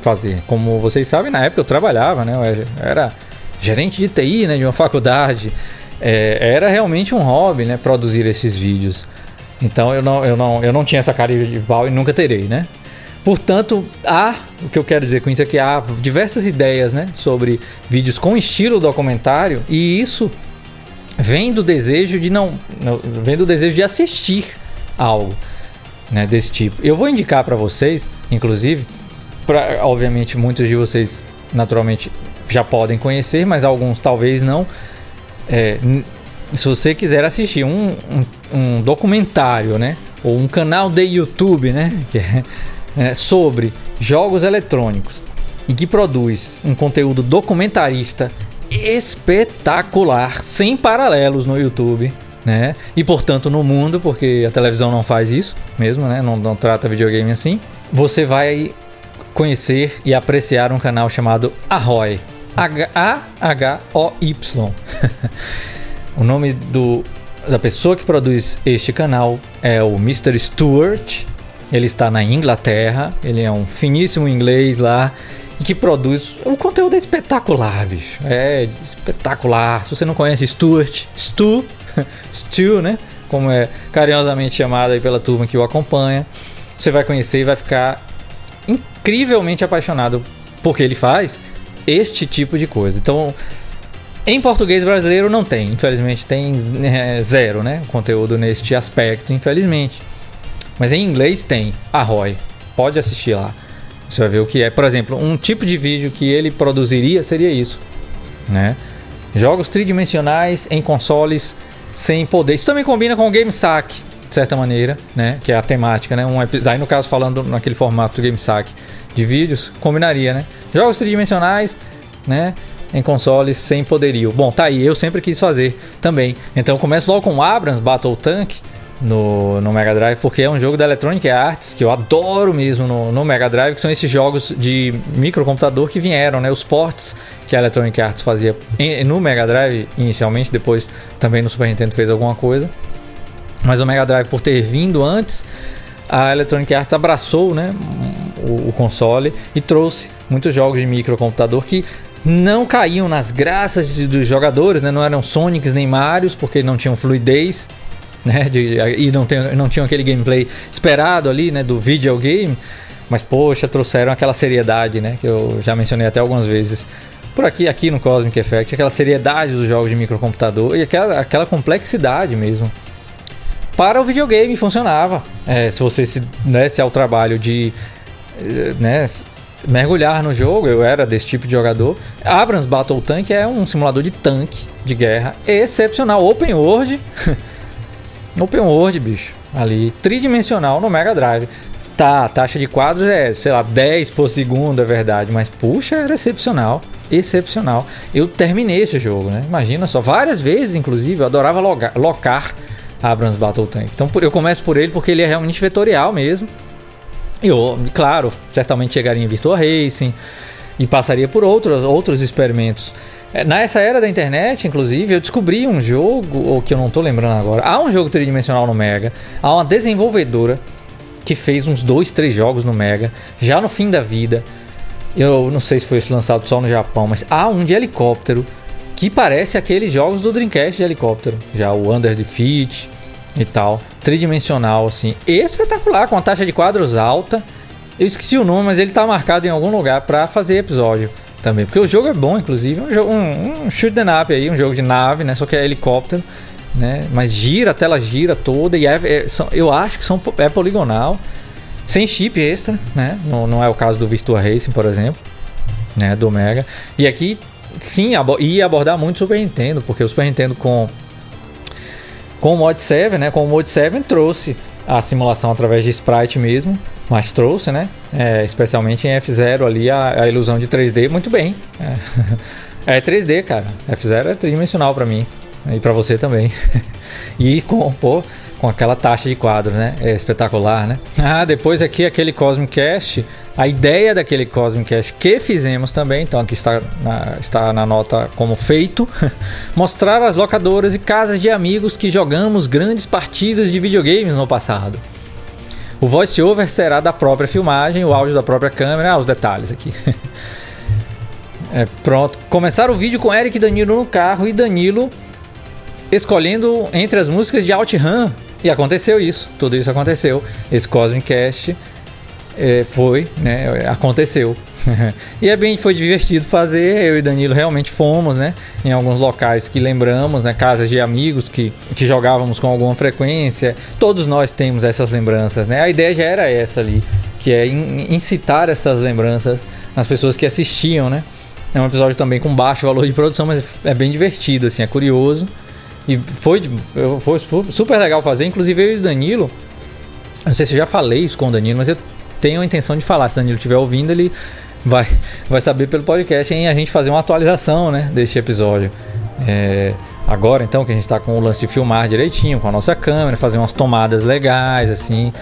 fazer. Como vocês sabem, na época eu trabalhava, né? Eu era gerente de TI, né? De uma faculdade. É, era realmente um hobby, né? Produzir esses vídeos. Então eu não, eu não, eu não tinha essa cara de pau e nunca terei, né? Portanto, há, o que eu quero dizer com isso é que há diversas ideias, né, sobre vídeos com estilo documentário e isso vem do desejo de não, vem do desejo de assistir algo, né, desse tipo. Eu vou indicar para vocês, inclusive, para obviamente muitos de vocês naturalmente já podem conhecer, mas alguns talvez não. É, se você quiser assistir um, um, um, documentário, né, ou um canal de YouTube, né, é, é, sobre jogos eletrônicos e que produz um conteúdo documentarista espetacular, sem paralelos no YouTube. Né? E portanto no mundo, porque a televisão não faz isso mesmo, né? Não, não trata videogame assim. Você vai conhecer e apreciar um canal chamado Ahoy. H-A-H-O-Y. o nome do, da pessoa que produz este canal é o Mr. Stewart. Ele está na Inglaterra. Ele é um finíssimo inglês lá que produz. O conteúdo é espetacular, bicho. É espetacular. Se você não conhece Stuart, Stu, Stu, né? Como é carinhosamente chamado aí pela turma que o acompanha, você vai conhecer e vai ficar incrivelmente apaixonado porque ele faz este tipo de coisa. Então, em português brasileiro não tem, infelizmente tem é, zero, né? Conteúdo neste aspecto, infelizmente. Mas em inglês tem. Arroy. Pode assistir lá. Você vai ver o que é. Por exemplo, um tipo de vídeo que ele produziria seria isso, né? Jogos tridimensionais em consoles sem poder. Isso também combina com o Game Sack, de certa maneira, né? Que é a temática, né? Um, aí no caso falando naquele formato do Game Sack de vídeos, combinaria, né? Jogos tridimensionais, né? Em consoles sem poderio. Bom, tá aí, eu sempre quis fazer também. Então começo logo com Abrams Battle Tank no, no Mega Drive, porque é um jogo da Electronic Arts que eu adoro mesmo no, no Mega Drive, que são esses jogos de microcomputador que vieram, né? Os ports que a Electronic Arts fazia no Mega Drive inicialmente, depois também no Super Nintendo fez alguma coisa. Mas o Mega Drive, por ter vindo antes, a Electronic Arts abraçou né, o, o console e trouxe muitos jogos de microcomputador que não caíam nas graças de, dos jogadores, né? não eram Sonics nem Marios, porque não tinham fluidez né? De, e não, tem, não tinham aquele gameplay esperado ali, né? Do videogame. Mas, poxa, trouxeram aquela seriedade, né? Que eu já mencionei até algumas vezes por aqui, aqui no Cosmic Effect, aquela seriedade dos jogos de microcomputador e aquela, aquela complexidade mesmo. Para o videogame funcionava. É, se você se desse ao trabalho de né, mergulhar no jogo, eu era desse tipo de jogador. Abrams Battle Tank é um simulador de tanque de guerra excepcional, open world. Open World, bicho. Ali, tridimensional no Mega Drive. Tá, a taxa de quadros é, sei lá, 10 por segundo, é verdade. Mas, puxa, era excepcional. Excepcional. Eu terminei esse jogo, né? Imagina só, várias vezes, inclusive, eu adorava logar, locar Abrams Battle Tank. Então eu começo por ele porque ele é realmente vetorial mesmo. Eu, claro, certamente chegaria em Virtua Racing e passaria por outros, outros experimentos nessa era da internet, inclusive, eu descobri um jogo, ou que eu não tô lembrando agora. Há um jogo tridimensional no Mega. Há uma desenvolvedora que fez uns dois, três jogos no Mega, já no fim da vida. Eu não sei se foi lançado só no Japão, mas há um de helicóptero que parece aqueles jogos do Dreamcast de helicóptero. Já o Under Defeat e tal. Tridimensional, assim. Espetacular, com a taxa de quadros alta. Eu esqueci o nome, mas ele tá marcado em algum lugar para fazer episódio também. Porque o jogo é bom, inclusive. Um, jogo, um, um shoot the up aí, um jogo de nave, né? Só que é helicóptero, né? Mas gira, a tela gira toda e é, é, são, eu acho que são, é poligonal. Sem chip extra, né? Não, não é o caso do Virtua Racing, por exemplo, né? Do Mega. E aqui, sim, ia abordar muito o Super Nintendo, porque o Super Nintendo com com o Mod 7, né? Com o Mod 7 trouxe a simulação através de sprite mesmo, mas trouxe, né? É, especialmente em F0 ali a, a, ilusão de 3D muito bem. É, é 3D, cara. F0 é tridimensional para mim e para você também. e com, pô, com aquela taxa de quadros, né? É espetacular, né? Ah, depois aqui aquele Cosmic Cast, a ideia daquele Cosmic Cast que fizemos também, então aqui está na, está na nota como feito, mostrar as locadoras e casas de amigos que jogamos grandes partidas de videogames no passado. O voice-over será da própria filmagem, o áudio da própria câmera. Ah, os detalhes aqui. é, pronto. Começar o vídeo com Eric e Danilo no carro e Danilo escolhendo entre as músicas de OutRun. E aconteceu isso. Tudo isso aconteceu. Esse Cosmic Cast é, foi, né? Aconteceu. e é bem, foi divertido fazer. Eu e Danilo realmente fomos, né? Em alguns locais que lembramos, né? Casas de amigos que, que jogávamos com alguma frequência. Todos nós temos essas lembranças, né? A ideia já era essa ali, que é incitar essas lembranças nas pessoas que assistiam, né? É um episódio também com baixo valor de produção, mas é bem divertido, assim, é curioso. E foi, foi super legal fazer. Inclusive eu e o Danilo, não sei se eu já falei isso com o Danilo, mas eu tenho a intenção de falar. Se Danilo estiver ouvindo, ele vai, vai saber pelo podcast em a gente fazer uma atualização né, deste episódio. É, agora então que a gente está com o lance de filmar direitinho com a nossa câmera, fazer umas tomadas legais assim.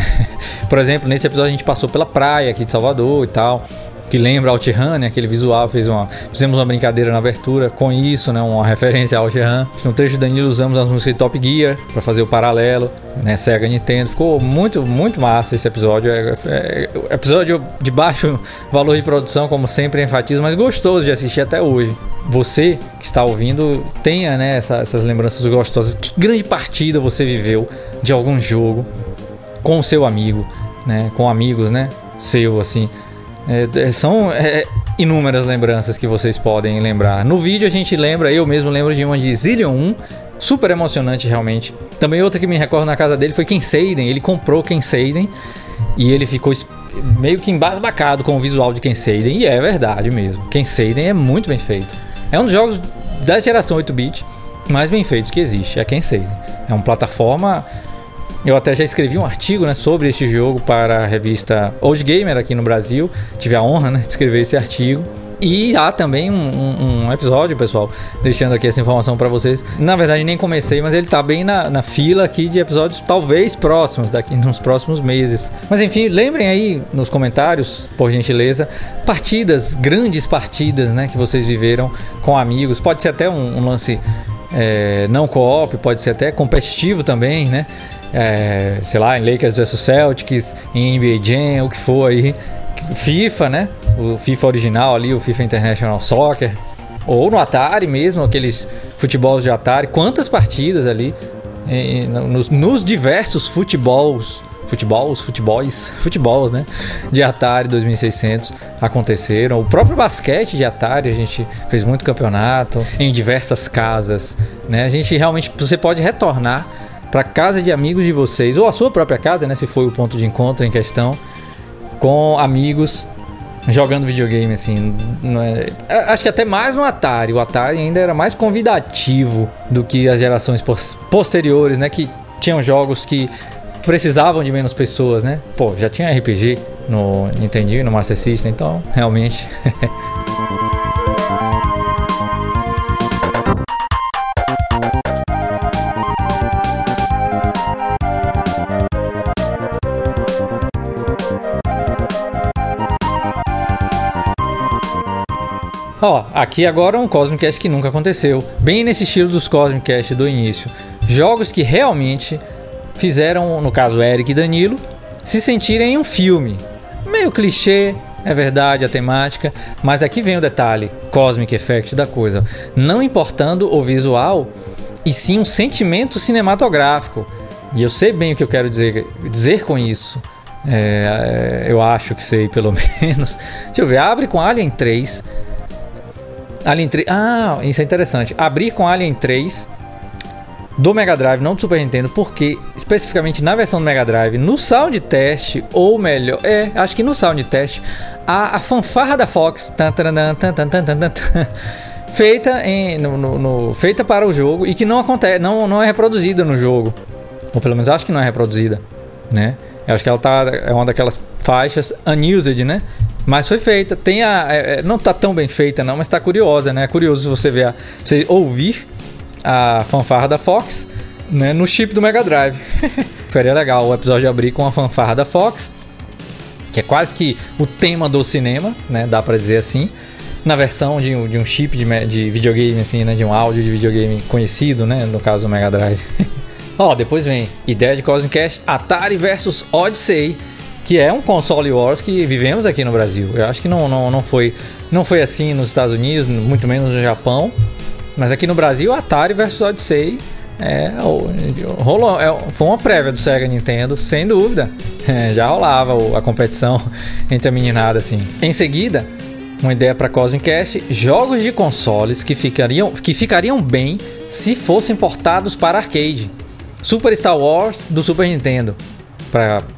Por exemplo, nesse episódio a gente passou pela praia aqui de Salvador e tal, que lembra OutRun, né? Aquele visual, fez uma, fizemos uma brincadeira na abertura com isso, né? Uma referência ao OutRun. No trecho do Danilo usamos as músicas de Top Gear para fazer o paralelo, né? Sega Nintendo. Ficou muito, muito massa esse episódio. É, é, é episódio de baixo valor de produção, como sempre enfatizo, mas gostoso de assistir até hoje. Você que está ouvindo, tenha né, essa, essas lembranças gostosas. Que grande partida você viveu de algum jogo com o seu amigo, né? Com amigos, né? Seu, assim. É, é, são é, inúmeras lembranças que vocês podem lembrar. No vídeo a gente lembra, eu mesmo lembro de uma de Zillion 1, super emocionante realmente. Também outra que me recordo na casa dele foi Ken Seiden. Ele comprou Ken Seiden e ele ficou meio que embasbacado com o visual de Ken Seiden. E é verdade mesmo. Ken Seiden é muito bem feito. É um dos jogos da geração 8-bit mais bem feitos que existe. É Ken Seiden. É uma plataforma eu até já escrevi um artigo né, sobre este jogo para a revista Old Gamer aqui no Brasil. Tive a honra né, de escrever esse artigo. E há também um, um, um, episódio, pessoal, deixando aqui essa informação para vocês. Na verdade, nem comecei, mas ele tá bem na, na, fila aqui de episódios, talvez próximos, daqui nos próximos meses. Mas enfim, lembrem aí nos comentários, por gentileza, partidas, grandes partidas, né, que vocês viveram com amigos. Pode ser até um, um lance é, não co-op, pode ser até competitivo também, né? É, sei lá, em Lakers vs Celtics, em NBA Jam, o que for aí. FIFA, né? O FIFA original ali, o FIFA International Soccer. Ou no Atari mesmo, aqueles futebols de Atari. Quantas partidas ali nos, nos, diversos futebols, futebols, futebols, futebols, né? De Atari 2600 aconteceram. O próprio basquete de Atari, a gente fez muito campeonato em diversas casas, né? A gente realmente, você pode retornar para casa de amigos de vocês, ou a sua própria casa, né, se foi o ponto de encontro em questão, com amigos jogando videogame, assim. É, acho que até mais no Atari. O Atari ainda era mais convidativo do que as gerações posteriores, né, que tinham jogos que precisavam de menos pessoas, né? Pô, já tinha RPG no Nintendo no Master System, então realmente. Ó, aqui agora um Cosmic Cast que nunca aconteceu. Bem nesse estilo dos Cosmic Cast do início. Jogos que realmente fizeram, no caso Eric e Danilo, se sentirem em um filme. Meio clichê, é verdade a temática, mas aqui vem o detalhe, Cosmic Effect da coisa. Não importando o visual, e sim um sentimento cinematográfico. E eu sei bem o que eu quero dizer, dizer com isso. É, eu acho que sei, pelo menos. Deixa eu ver, abre com Alien 3 Alien 3. Ah, isso é interessante. Abrir com Alien 3 do Mega Drive, não do Super Nintendo, porque especificamente na versão do Mega Drive, no sound test, ou melhor, é, acho que no sound test, a, a fanfarra da Fox, tan, tan, tan, feita, em, no, no, no, feita para o jogo e que não acontece, não, não é reproduzida no jogo, ou pelo menos acho que não é reproduzida, né? Eu acho que ela tá, é uma daquelas faixas unused, né? Mas foi feita. Tem a. É, é, não tá tão bem feita, não, mas tá curiosa, né? É curioso você ver a, você ouvir a fanfarra da Fox né, no chip do Mega Drive. Seria legal o episódio abrir com a fanfarra da Fox, que é quase que o tema do cinema, né? Dá para dizer assim. Na versão de um, de um chip de, de videogame, assim, né? De um áudio de videogame conhecido, né? No caso do Mega Drive. Ó, oh, depois vem ideia de Cosmic Cast, Atari versus Odyssey que é um console wars que vivemos aqui no Brasil. Eu acho que não, não, não, foi, não foi assim nos Estados Unidos, muito menos no Japão. Mas aqui no Brasil, Atari versus Odyssey é, rolou, é, foi uma prévia do Sega Nintendo, sem dúvida. É, já rolava a competição entre a meninada assim. Em seguida, uma ideia para Cosmic Cast, jogos de consoles que ficariam, que ficariam bem se fossem portados para arcade. Super Star Wars do Super Nintendo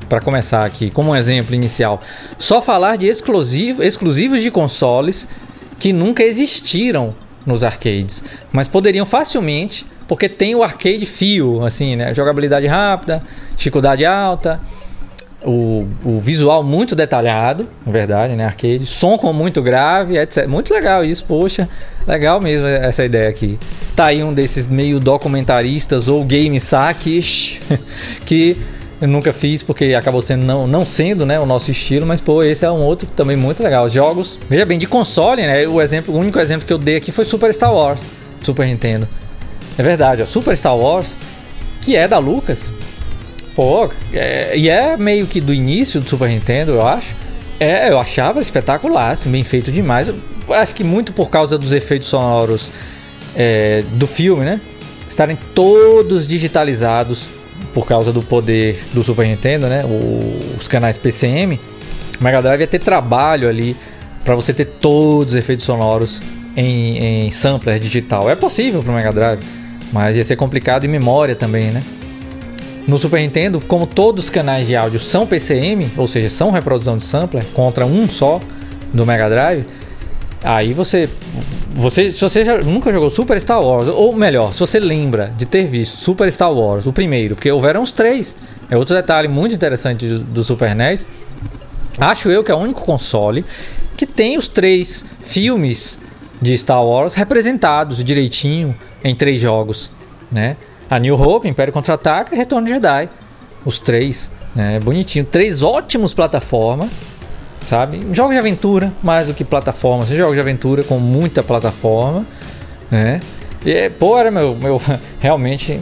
para começar aqui, como um exemplo inicial, só falar de exclusivo, exclusivos de consoles que nunca existiram nos arcades, mas poderiam facilmente, porque tem o arcade fio, assim, né? Jogabilidade rápida, dificuldade alta, o, o visual muito detalhado, na verdade, né? Arcade, som com muito grave, etc. Muito legal isso, poxa, legal mesmo essa ideia aqui. Tá aí um desses meio documentaristas ou game saques que Eu nunca fiz porque acabou sendo não, não sendo, né, o nosso estilo, mas pô, esse é um outro também muito legal. Jogos, veja bem, de console, né? O exemplo, o único exemplo que eu dei aqui foi Super Star Wars, Super Nintendo. É verdade, ó, Super Star Wars, que é da Lucas. Pô, é, e é meio que do início do Super Nintendo, eu acho. É, eu achava espetacular, assim, bem feito demais. Eu acho que muito por causa dos efeitos sonoros é, do filme, né? Estarem todos digitalizados por causa do poder do Super Nintendo, né? O, os canais PCM, o Mega Drive ia ter trabalho ali para você ter todos os efeitos sonoros em, em sampler digital. É possível para o Mega Drive, mas ia ser complicado em memória também, né? No Super Nintendo, como todos os canais de áudio são PCM, ou seja, são reprodução de sampler contra um só do Mega Drive, Aí você, você, se você já, nunca jogou Super Star Wars, ou melhor, se você lembra de ter visto Super Star Wars, o primeiro, porque houveram os três, é outro detalhe muito interessante do, do Super NES. Acho eu que é o único console que tem os três filmes de Star Wars representados direitinho em três jogos, né? A New Hope, Império Contra-Ataca e Retorno de Jedi. Os três, né? Bonitinho. Três ótimos plataformas sabe? Jogos de aventura, mais do que plataforma. Você jogos de aventura com muita plataforma, né? E, pô, era meu, meu. Realmente,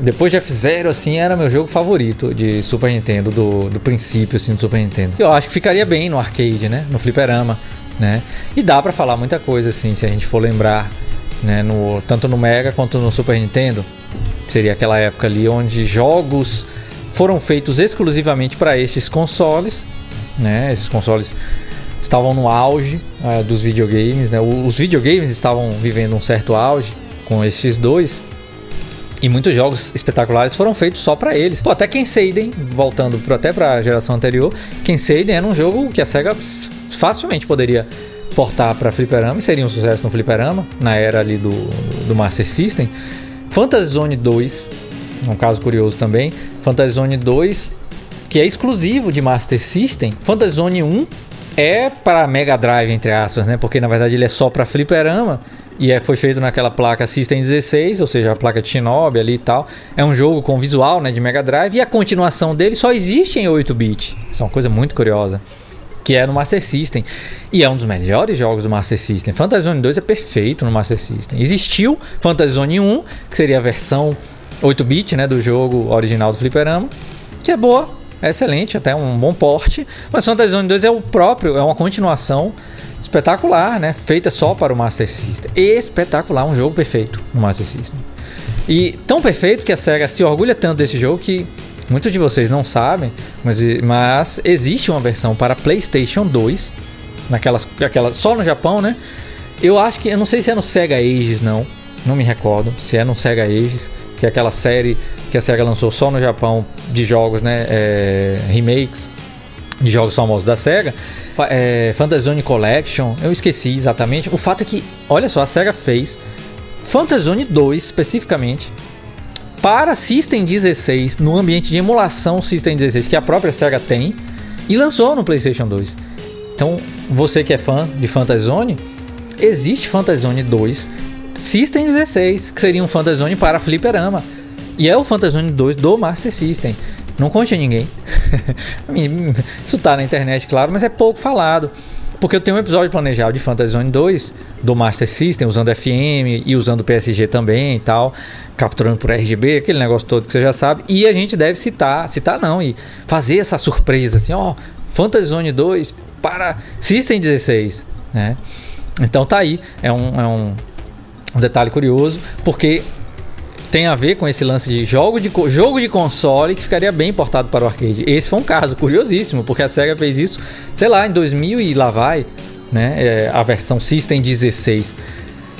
depois de F-Zero, assim, era meu jogo favorito de Super Nintendo, do, do princípio, assim, do Super Nintendo. Eu acho que ficaria bem no arcade, né? No fliperama, né? E dá para falar muita coisa, assim, se a gente for lembrar, né? No, tanto no Mega quanto no Super Nintendo. Seria aquela época ali onde jogos foram feitos exclusivamente para estes consoles né? Esses consoles estavam no auge uh, dos videogames, né? Os videogames estavam vivendo um certo auge com esses dois. E muitos jogos espetaculares foram feitos só para eles. Pô, até Ken Seiden, voltando pro, até para a geração anterior, Ken Seiden era um jogo que a Sega facilmente poderia portar para fliperama e seria um sucesso no fliperama, na era ali do, do Master System. Phantasy Zone 2, um caso curioso também. Phantasy Zone 2 que é exclusivo de Master System. Phantasy Zone 1 é para Mega Drive, entre aspas, né? Porque na verdade ele é só para fliperama. E é, foi feito naquela placa System 16, ou seja, a placa de Shinobi ali e tal. É um jogo com visual né, de Mega Drive. E a continuação dele só existe em 8-bit. Isso é uma coisa muito curiosa. Que é no Master System. E é um dos melhores jogos do Master System. Phantasy Zone 2 é perfeito no Master System. Existiu Phantasy Zone 1, que seria a versão 8-bit né, do jogo original do Fliperama. Que é boa, é excelente, até um bom porte. Mas Fantasy Zone 2 é o próprio, é uma continuação espetacular, né? Feita só para o Master System. Espetacular, um jogo perfeito no Master System. E tão perfeito que a SEGA se orgulha tanto desse jogo que muitos de vocês não sabem, mas, mas existe uma versão para PlayStation 2, naquelas, aquela, só no Japão, né? Eu acho que, eu não sei se é no Sega Ages, não, não me recordo se é no Sega Ages, que é aquela série que a SEGA lançou só no Japão de jogos, né? É, remakes de jogos famosos da SEGA. É, Fantasy Zone Collection, eu esqueci exatamente. O fato é que, olha só, a SEGA fez Fantasy Zone 2 especificamente para System 16 no ambiente de emulação System 16 que a própria SEGA tem e lançou no PlayStation 2. Então, você que é fã de Fantasy Zone, existe Fantasy Zone 2 System 16, que seria um Fantasy Zone para fliperama. E é o Fantasy Zone 2 do Master System. Não conte a ninguém. Isso tá na internet, claro, mas é pouco falado. Porque eu tenho um episódio planejado de Fantasy Zone 2 do Master System, usando FM e usando PSG também e tal, capturando por RGB, aquele negócio todo que você já sabe. E a gente deve citar, citar não, e fazer essa surpresa assim, ó, Fantasy Zone 2 para System 16, né? Então tá aí, é um, é um, um detalhe curioso, porque tem a ver com esse lance de jogo de, jogo de console que ficaria bem portado para o arcade. Esse foi um caso curiosíssimo, porque a SEGA fez isso, sei lá, em 2000 e lá vai, né? É, a versão System 16.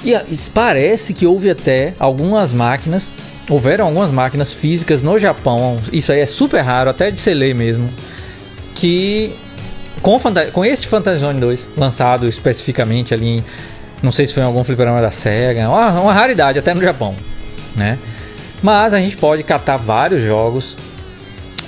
E, e parece que houve até algumas máquinas, houveram algumas máquinas físicas no Japão, isso aí é super raro, até de se ler mesmo, que com, com este Phantasy Zone 2, lançado especificamente ali em, não sei se foi em algum fliperama da SEGA, uma, uma raridade até no Japão né? Mas a gente pode catar vários jogos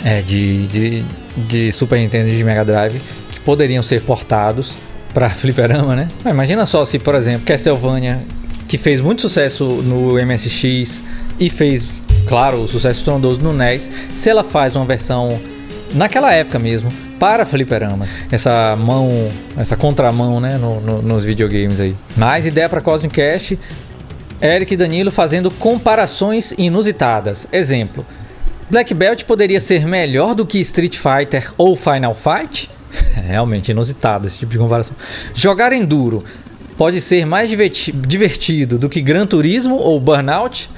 é, de, de, de, Super Nintendo e de Mega Drive que poderiam ser portados para fliperama, né? Mas imagina só se, por exemplo, Castlevania, que fez muito sucesso no MSX e fez claro, o sucesso estrondoso no NES, se ela faz uma versão naquela época mesmo, para fliperamas. Essa mão, essa contramão, né, no, no, nos videogames aí. Mais ideia para Cosmic Cast, Eric e Danilo fazendo comparações inusitadas. Exemplo, Black Belt poderia ser melhor do que Street Fighter ou Final Fight? Realmente inusitado esse tipo de comparação. Jogar Enduro pode ser mais divertido do que Gran Turismo ou Burnout?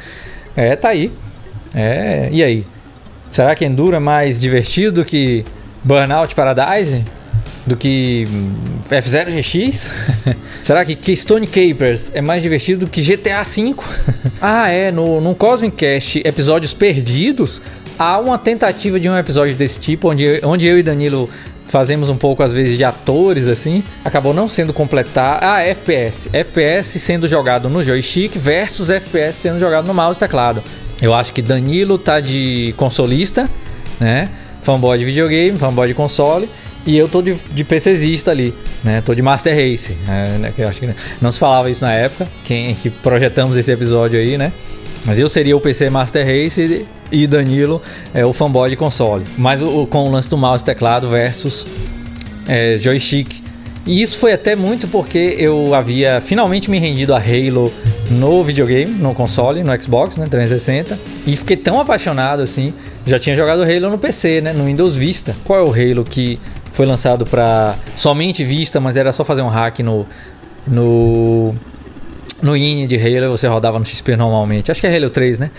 é, tá aí. É, e aí? Será que Enduro é mais divertido do que Burnout Paradise? Do que F0 GX? Será que Keystone Capers é mais divertido do que GTA V? ah, é, no, no Cosmic Cast Episódios Perdidos, há uma tentativa de um episódio desse tipo, onde, onde eu e Danilo fazemos um pouco às vezes de atores assim, acabou não sendo completar. Ah, FPS. FPS sendo jogado no joystick versus FPS sendo jogado no mouse e teclado. Eu acho que Danilo tá de consolista, né? Fanboy de videogame, fanboy de console. E eu tô de, de PCzista ali, né? Tô de Master Race, né? Que eu acho que não se falava isso na época, quem que projetamos esse episódio aí, né? Mas eu seria o PC Master Race e Danilo é o fanboy de console. Mas o, com o lance do mouse e teclado versus é, joystick. E isso foi até muito porque eu havia finalmente me rendido a Halo no videogame, no console, no Xbox, né, 360, e fiquei tão apaixonado assim. Já tinha jogado Halo no PC, né, no Windows Vista. Qual é o Halo que foi lançado para somente Vista, mas era só fazer um hack no no no INI de Halo você rodava no XP normalmente. Acho que é Halo 3, né?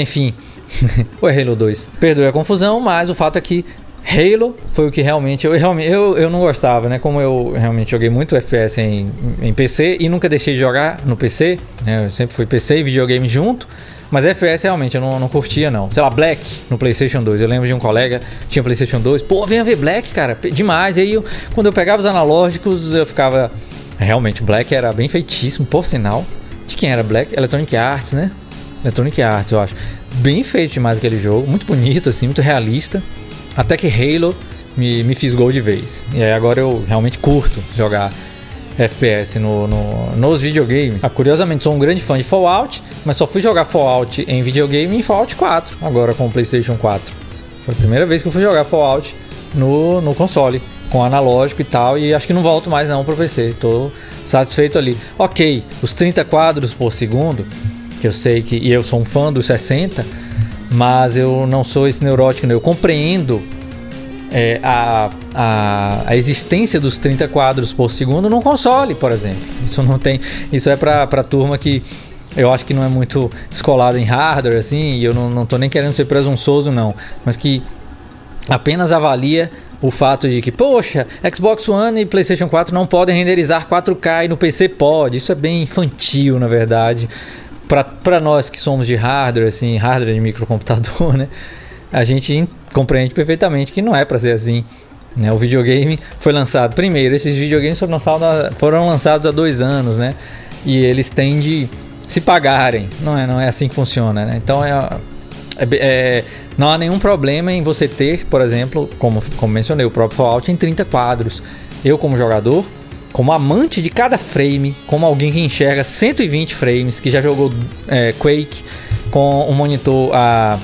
Enfim, ou é Halo 2. Perdoe a confusão, mas o fato é que Halo foi o que realmente eu, realmente eu, eu não gostava, né? Como eu realmente joguei muito FPS em, em PC e nunca deixei de jogar no PC, né? Eu sempre fui PC e videogame junto. Mas FPS realmente eu não, não curtia, não. Sei lá, Black no PlayStation 2. Eu lembro de um colega tinha PlayStation 2. Pô, venha ver Black, cara. Demais. E aí, eu, quando eu pegava os analógicos, eu ficava Realmente, Black era bem feitíssimo, por sinal. De quem era Black? Electronic Arts, né? Electronic Arts, eu acho. Bem feito demais aquele jogo, muito bonito, assim, muito realista. Até que Halo me, me fisgou de vez. E aí agora eu realmente curto jogar FPS no, no, nos videogames. Ah, curiosamente, sou um grande fã de Fallout, mas só fui jogar Fallout em videogame em Fallout 4, agora com o PlayStation 4. Foi a primeira vez que eu fui jogar Fallout no, no console com analógico e tal, e acho que não volto mais não pro PC. Tô satisfeito ali. Ok, os 30 quadros por segundo, que eu sei que e eu sou um fã dos 60, mas eu não sou esse neurótico, né? eu compreendo é, a, a, a, existência dos 30 quadros por segundo num console, por exemplo. Isso não tem, isso é para para turma que eu acho que não é muito escolado em hardware assim, e eu não, não tô nem querendo ser presunçoso não, mas que apenas avalia o fato de que, poxa, Xbox One e PlayStation 4 não podem renderizar 4K e no PC pode. Isso é bem infantil, na verdade. Para nós que somos de hardware, assim, hardware de microcomputador, né? A gente compreende perfeitamente que não é para ser assim. Né? O videogame foi lançado primeiro. Esses videogames foram lançados, foram lançados há dois anos, né? E eles têm de se pagarem. Não é, não é assim que funciona, né? Então é, é, é não há nenhum problema em você ter, por exemplo, como, como mencionei, o próprio Fallout em 30 quadros. Eu, como jogador, como amante de cada frame, como alguém que enxerga 120 frames, que já jogou é, Quake com um monitor a,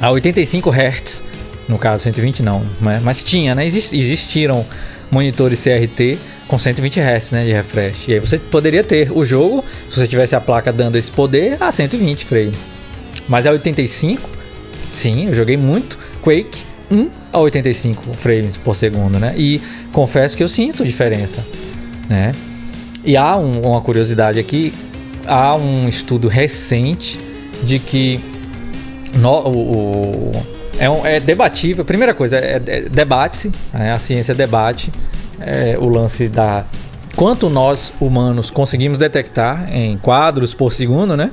a 85 Hz, no caso 120 não, né? mas tinha, né? Existiram monitores CRT com 120 Hz né, de refresh. E aí você poderia ter o jogo, se você tivesse a placa dando esse poder, a 120 frames. Mas a 85 Sim, eu joguei muito Quake 1 a 85 frames por segundo, né? E confesso que eu sinto diferença, né? E há um, uma curiosidade aqui, há um estudo recente de que no, o, o é, um, é, debatível. Primeira coisa, é, é debate-se, né? a ciência debate é, o lance da quanto nós humanos conseguimos detectar em quadros por segundo, né?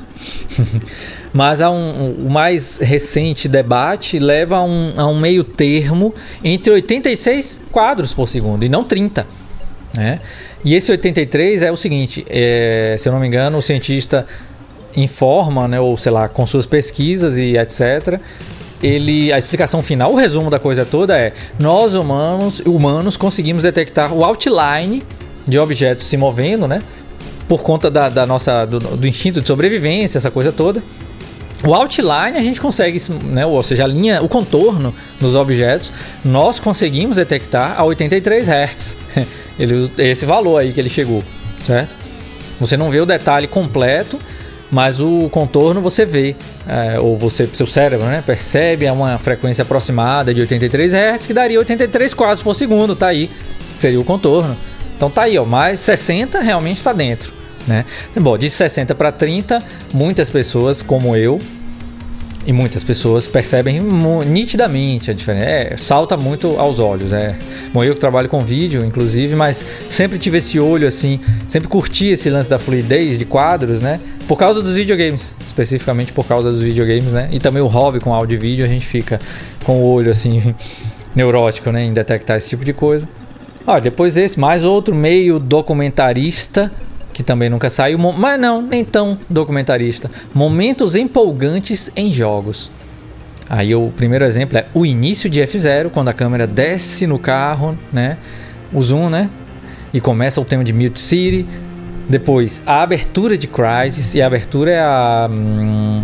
Mas há um, um, o mais recente debate leva a um, a um meio termo entre 86 quadros por segundo e não 30. Né? E esse 83 é o seguinte: é, se eu não me engano, o cientista informa, né, ou sei lá, com suas pesquisas e etc. Ele, a explicação final, o resumo da coisa toda é: nós humanos, humanos conseguimos detectar o outline de objetos se movendo, né? Por conta da, da nossa do, do, instinto de sobrevivência, essa coisa toda. O outline a gente consegue, né, ou seja, a linha, o contorno nos objetos, nós conseguimos detectar a 83 Hz. Ele, esse valor aí que ele chegou, certo? Você não vê o detalhe completo, mas o contorno você vê, é, ou você, seu cérebro, né, percebe a uma frequência aproximada de 83 Hz que daria 83 quadros por segundo, tá aí, seria o contorno. Então tá aí, ó, mais 60 realmente está dentro, né? Bom, de 60 para 30, muitas pessoas como eu e muitas pessoas percebem nitidamente a diferença. É, salta muito aos olhos. É. Bom, eu que trabalho com vídeo, inclusive, mas sempre tive esse olho assim, sempre curti esse lance da fluidez de quadros, né? Por causa dos videogames, especificamente por causa dos videogames, né? E também o hobby com áudio e vídeo, a gente fica com o olho assim neurótico, né, em detectar esse tipo de coisa. Ó, depois esse, mais outro meio documentarista que também nunca saiu, mas não, nem tão documentarista. Momentos empolgantes em jogos. Aí o primeiro exemplo é o início de F0, quando a câmera desce no carro, né? O zoom, né? E começa o tema de Mute City. Depois, a abertura de Crysis. E a abertura é a. Hum,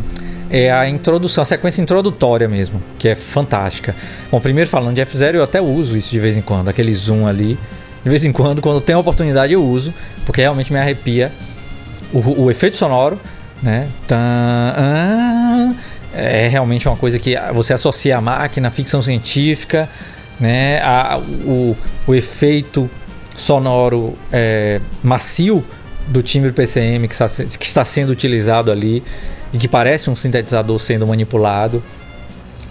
é a introdução, a sequência introdutória mesmo, que é fantástica. Bom, primeiro falando de F0, eu até uso isso de vez em quando, aquele zoom ali de vez em quando, quando tem oportunidade, eu uso, porque realmente me arrepia o, o efeito sonoro, né? É realmente uma coisa que você associa a máquina, ficção científica, né? A, o, o efeito sonoro é, macio do timbre PCM que está, que está sendo utilizado ali e que parece um sintetizador sendo manipulado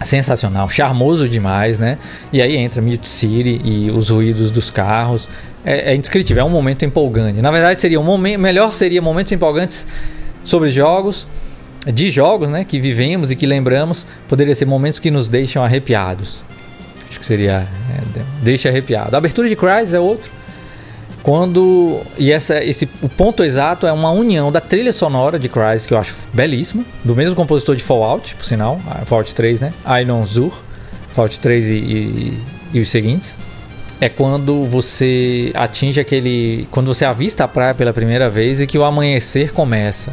sensacional, charmoso demais, né? E aí entra Mute City e os ruídos dos carros. É, é indescritível, é um momento empolgante. Na verdade, seria um momento, melhor seria momentos empolgantes sobre jogos, de jogos, né? Que vivemos e que lembramos. Poderia ser momentos que nos deixam arrepiados. Acho que seria. É, deixa arrepiado. A abertura de Crysis é outro. Quando. E essa, esse, o ponto exato é uma união da trilha sonora de Crysis, que eu acho belíssima, do mesmo compositor de Fallout, por sinal, Fallout 3, né? Ainon Zur, Fallout 3 e, e, e os seguintes. É quando você atinge aquele. Quando você avista a praia pela primeira vez e que o amanhecer começa.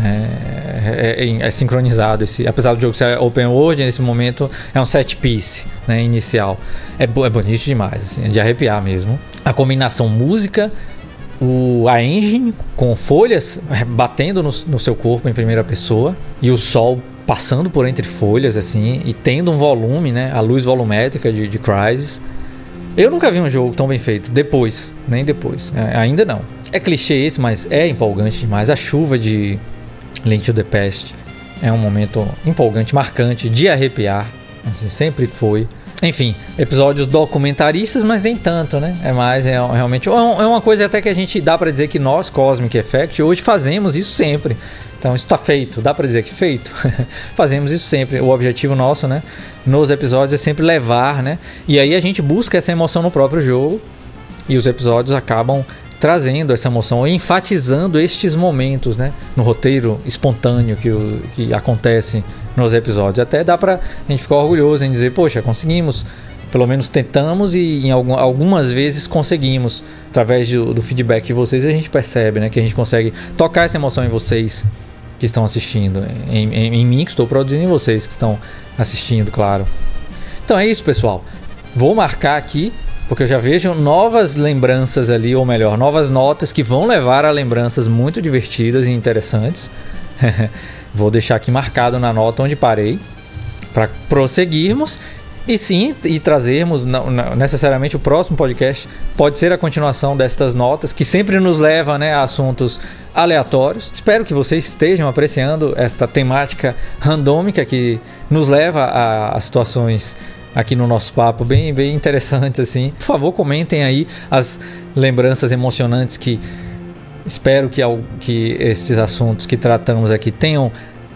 É, é, é, sincronizado esse, apesar do jogo ser open world nesse momento é um set piece né, inicial. É, é bonito demais assim, é de arrepiar mesmo. A combinação música o, a engine com folhas é, batendo no, no seu corpo em primeira pessoa e o sol passando por entre folhas assim e tendo um volume né a luz volumétrica de, de Crysis. Eu nunca vi um jogo tão bem feito depois nem depois é, ainda não. É clichê esse mas é empolgante demais. A chuva de Link to the Past é um momento empolgante, marcante, de arrepiar. Assim, sempre foi. Enfim, episódios documentaristas, mas nem tanto, né? É mais, é realmente. É, é uma coisa até que a gente dá para dizer que nós, Cosmic Effect, hoje fazemos isso sempre. Então isso está feito, dá para dizer que feito. Fazemos isso sempre. O objetivo nosso, né, nos episódios é sempre levar, né? E aí a gente busca essa emoção no próprio jogo e os episódios acabam trazendo essa emoção, enfatizando estes momentos, né, no roteiro espontâneo que, o, que acontece nos episódios. Até dá pra gente ficar orgulhoso em dizer, poxa, conseguimos, pelo menos tentamos e em algum, algumas vezes conseguimos, através do, do, feedback de vocês, a gente percebe, né, que a gente consegue tocar essa emoção em vocês que estão assistindo, em, em, em mim que estou produzindo, em vocês que estão assistindo, claro. Então é isso, pessoal. Vou marcar aqui porque eu já vejo novas lembranças ali, ou melhor, novas notas que vão levar a lembranças muito divertidas e interessantes. Vou deixar aqui marcado na nota onde parei para prosseguirmos e sim e trazermos não, não, necessariamente o próximo podcast pode ser a continuação destas notas que sempre nos leva né, a assuntos aleatórios. Espero que vocês estejam apreciando esta temática randômica que nos leva a, a situações aqui no nosso papo, bem, bem interessantes assim. Por favor, comentem aí as lembranças emocionantes que espero que, que estes assuntos que tratamos aqui tenham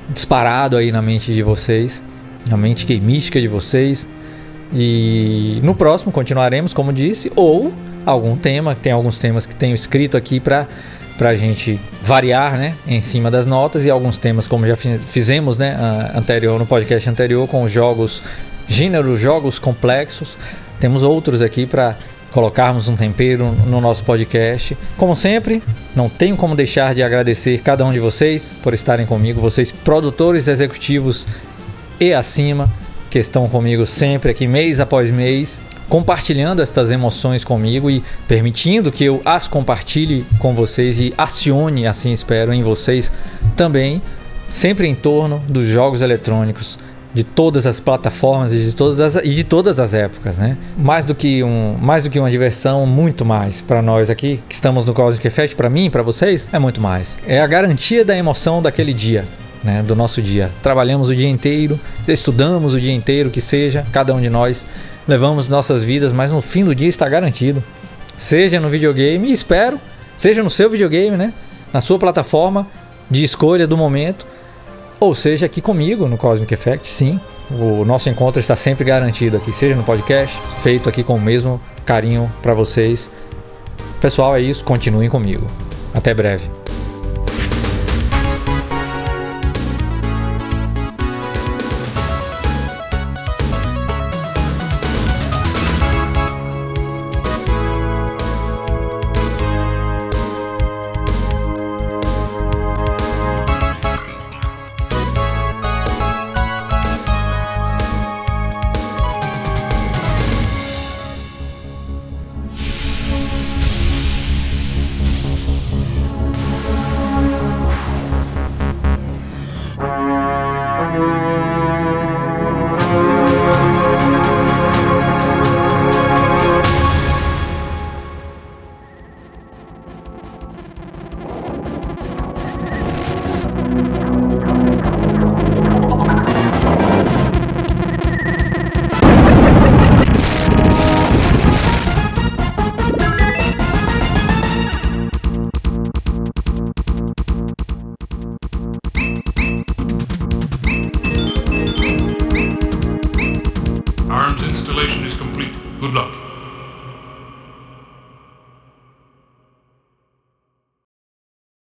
disparado aí na mente de vocês, na mente mística de vocês. E no próximo continuaremos, como disse, ou algum tema, tem alguns temas que tenho escrito aqui para para a gente variar, né, em cima das notas e alguns temas como já fizemos, né, anterior no podcast anterior com os jogos gênero jogos complexos. Temos outros aqui para colocarmos um tempero no nosso podcast. Como sempre, não tenho como deixar de agradecer cada um de vocês por estarem comigo, vocês produtores executivos e acima que estão comigo sempre aqui mês após mês, compartilhando estas emoções comigo e permitindo que eu as compartilhe com vocês e acione, assim espero, em vocês também, sempre em torno dos jogos eletrônicos de todas as plataformas e de todas as, e de todas as épocas, né? Mais do que um, mais do que uma diversão, muito mais para nós aqui que estamos no Cosmic Effect, para mim, para vocês, é muito mais. É a garantia da emoção daquele dia, né, do nosso dia. Trabalhamos o dia inteiro, estudamos o dia inteiro, que seja, cada um de nós levamos nossas vidas, mas no fim do dia está garantido. Seja no videogame, espero, seja no seu videogame, né, na sua plataforma de escolha do momento, ou seja aqui comigo no Cosmic Effect, sim. O nosso encontro está sempre garantido aqui, seja no podcast, feito aqui com o mesmo carinho para vocês. Pessoal, é isso, continuem comigo. Até breve.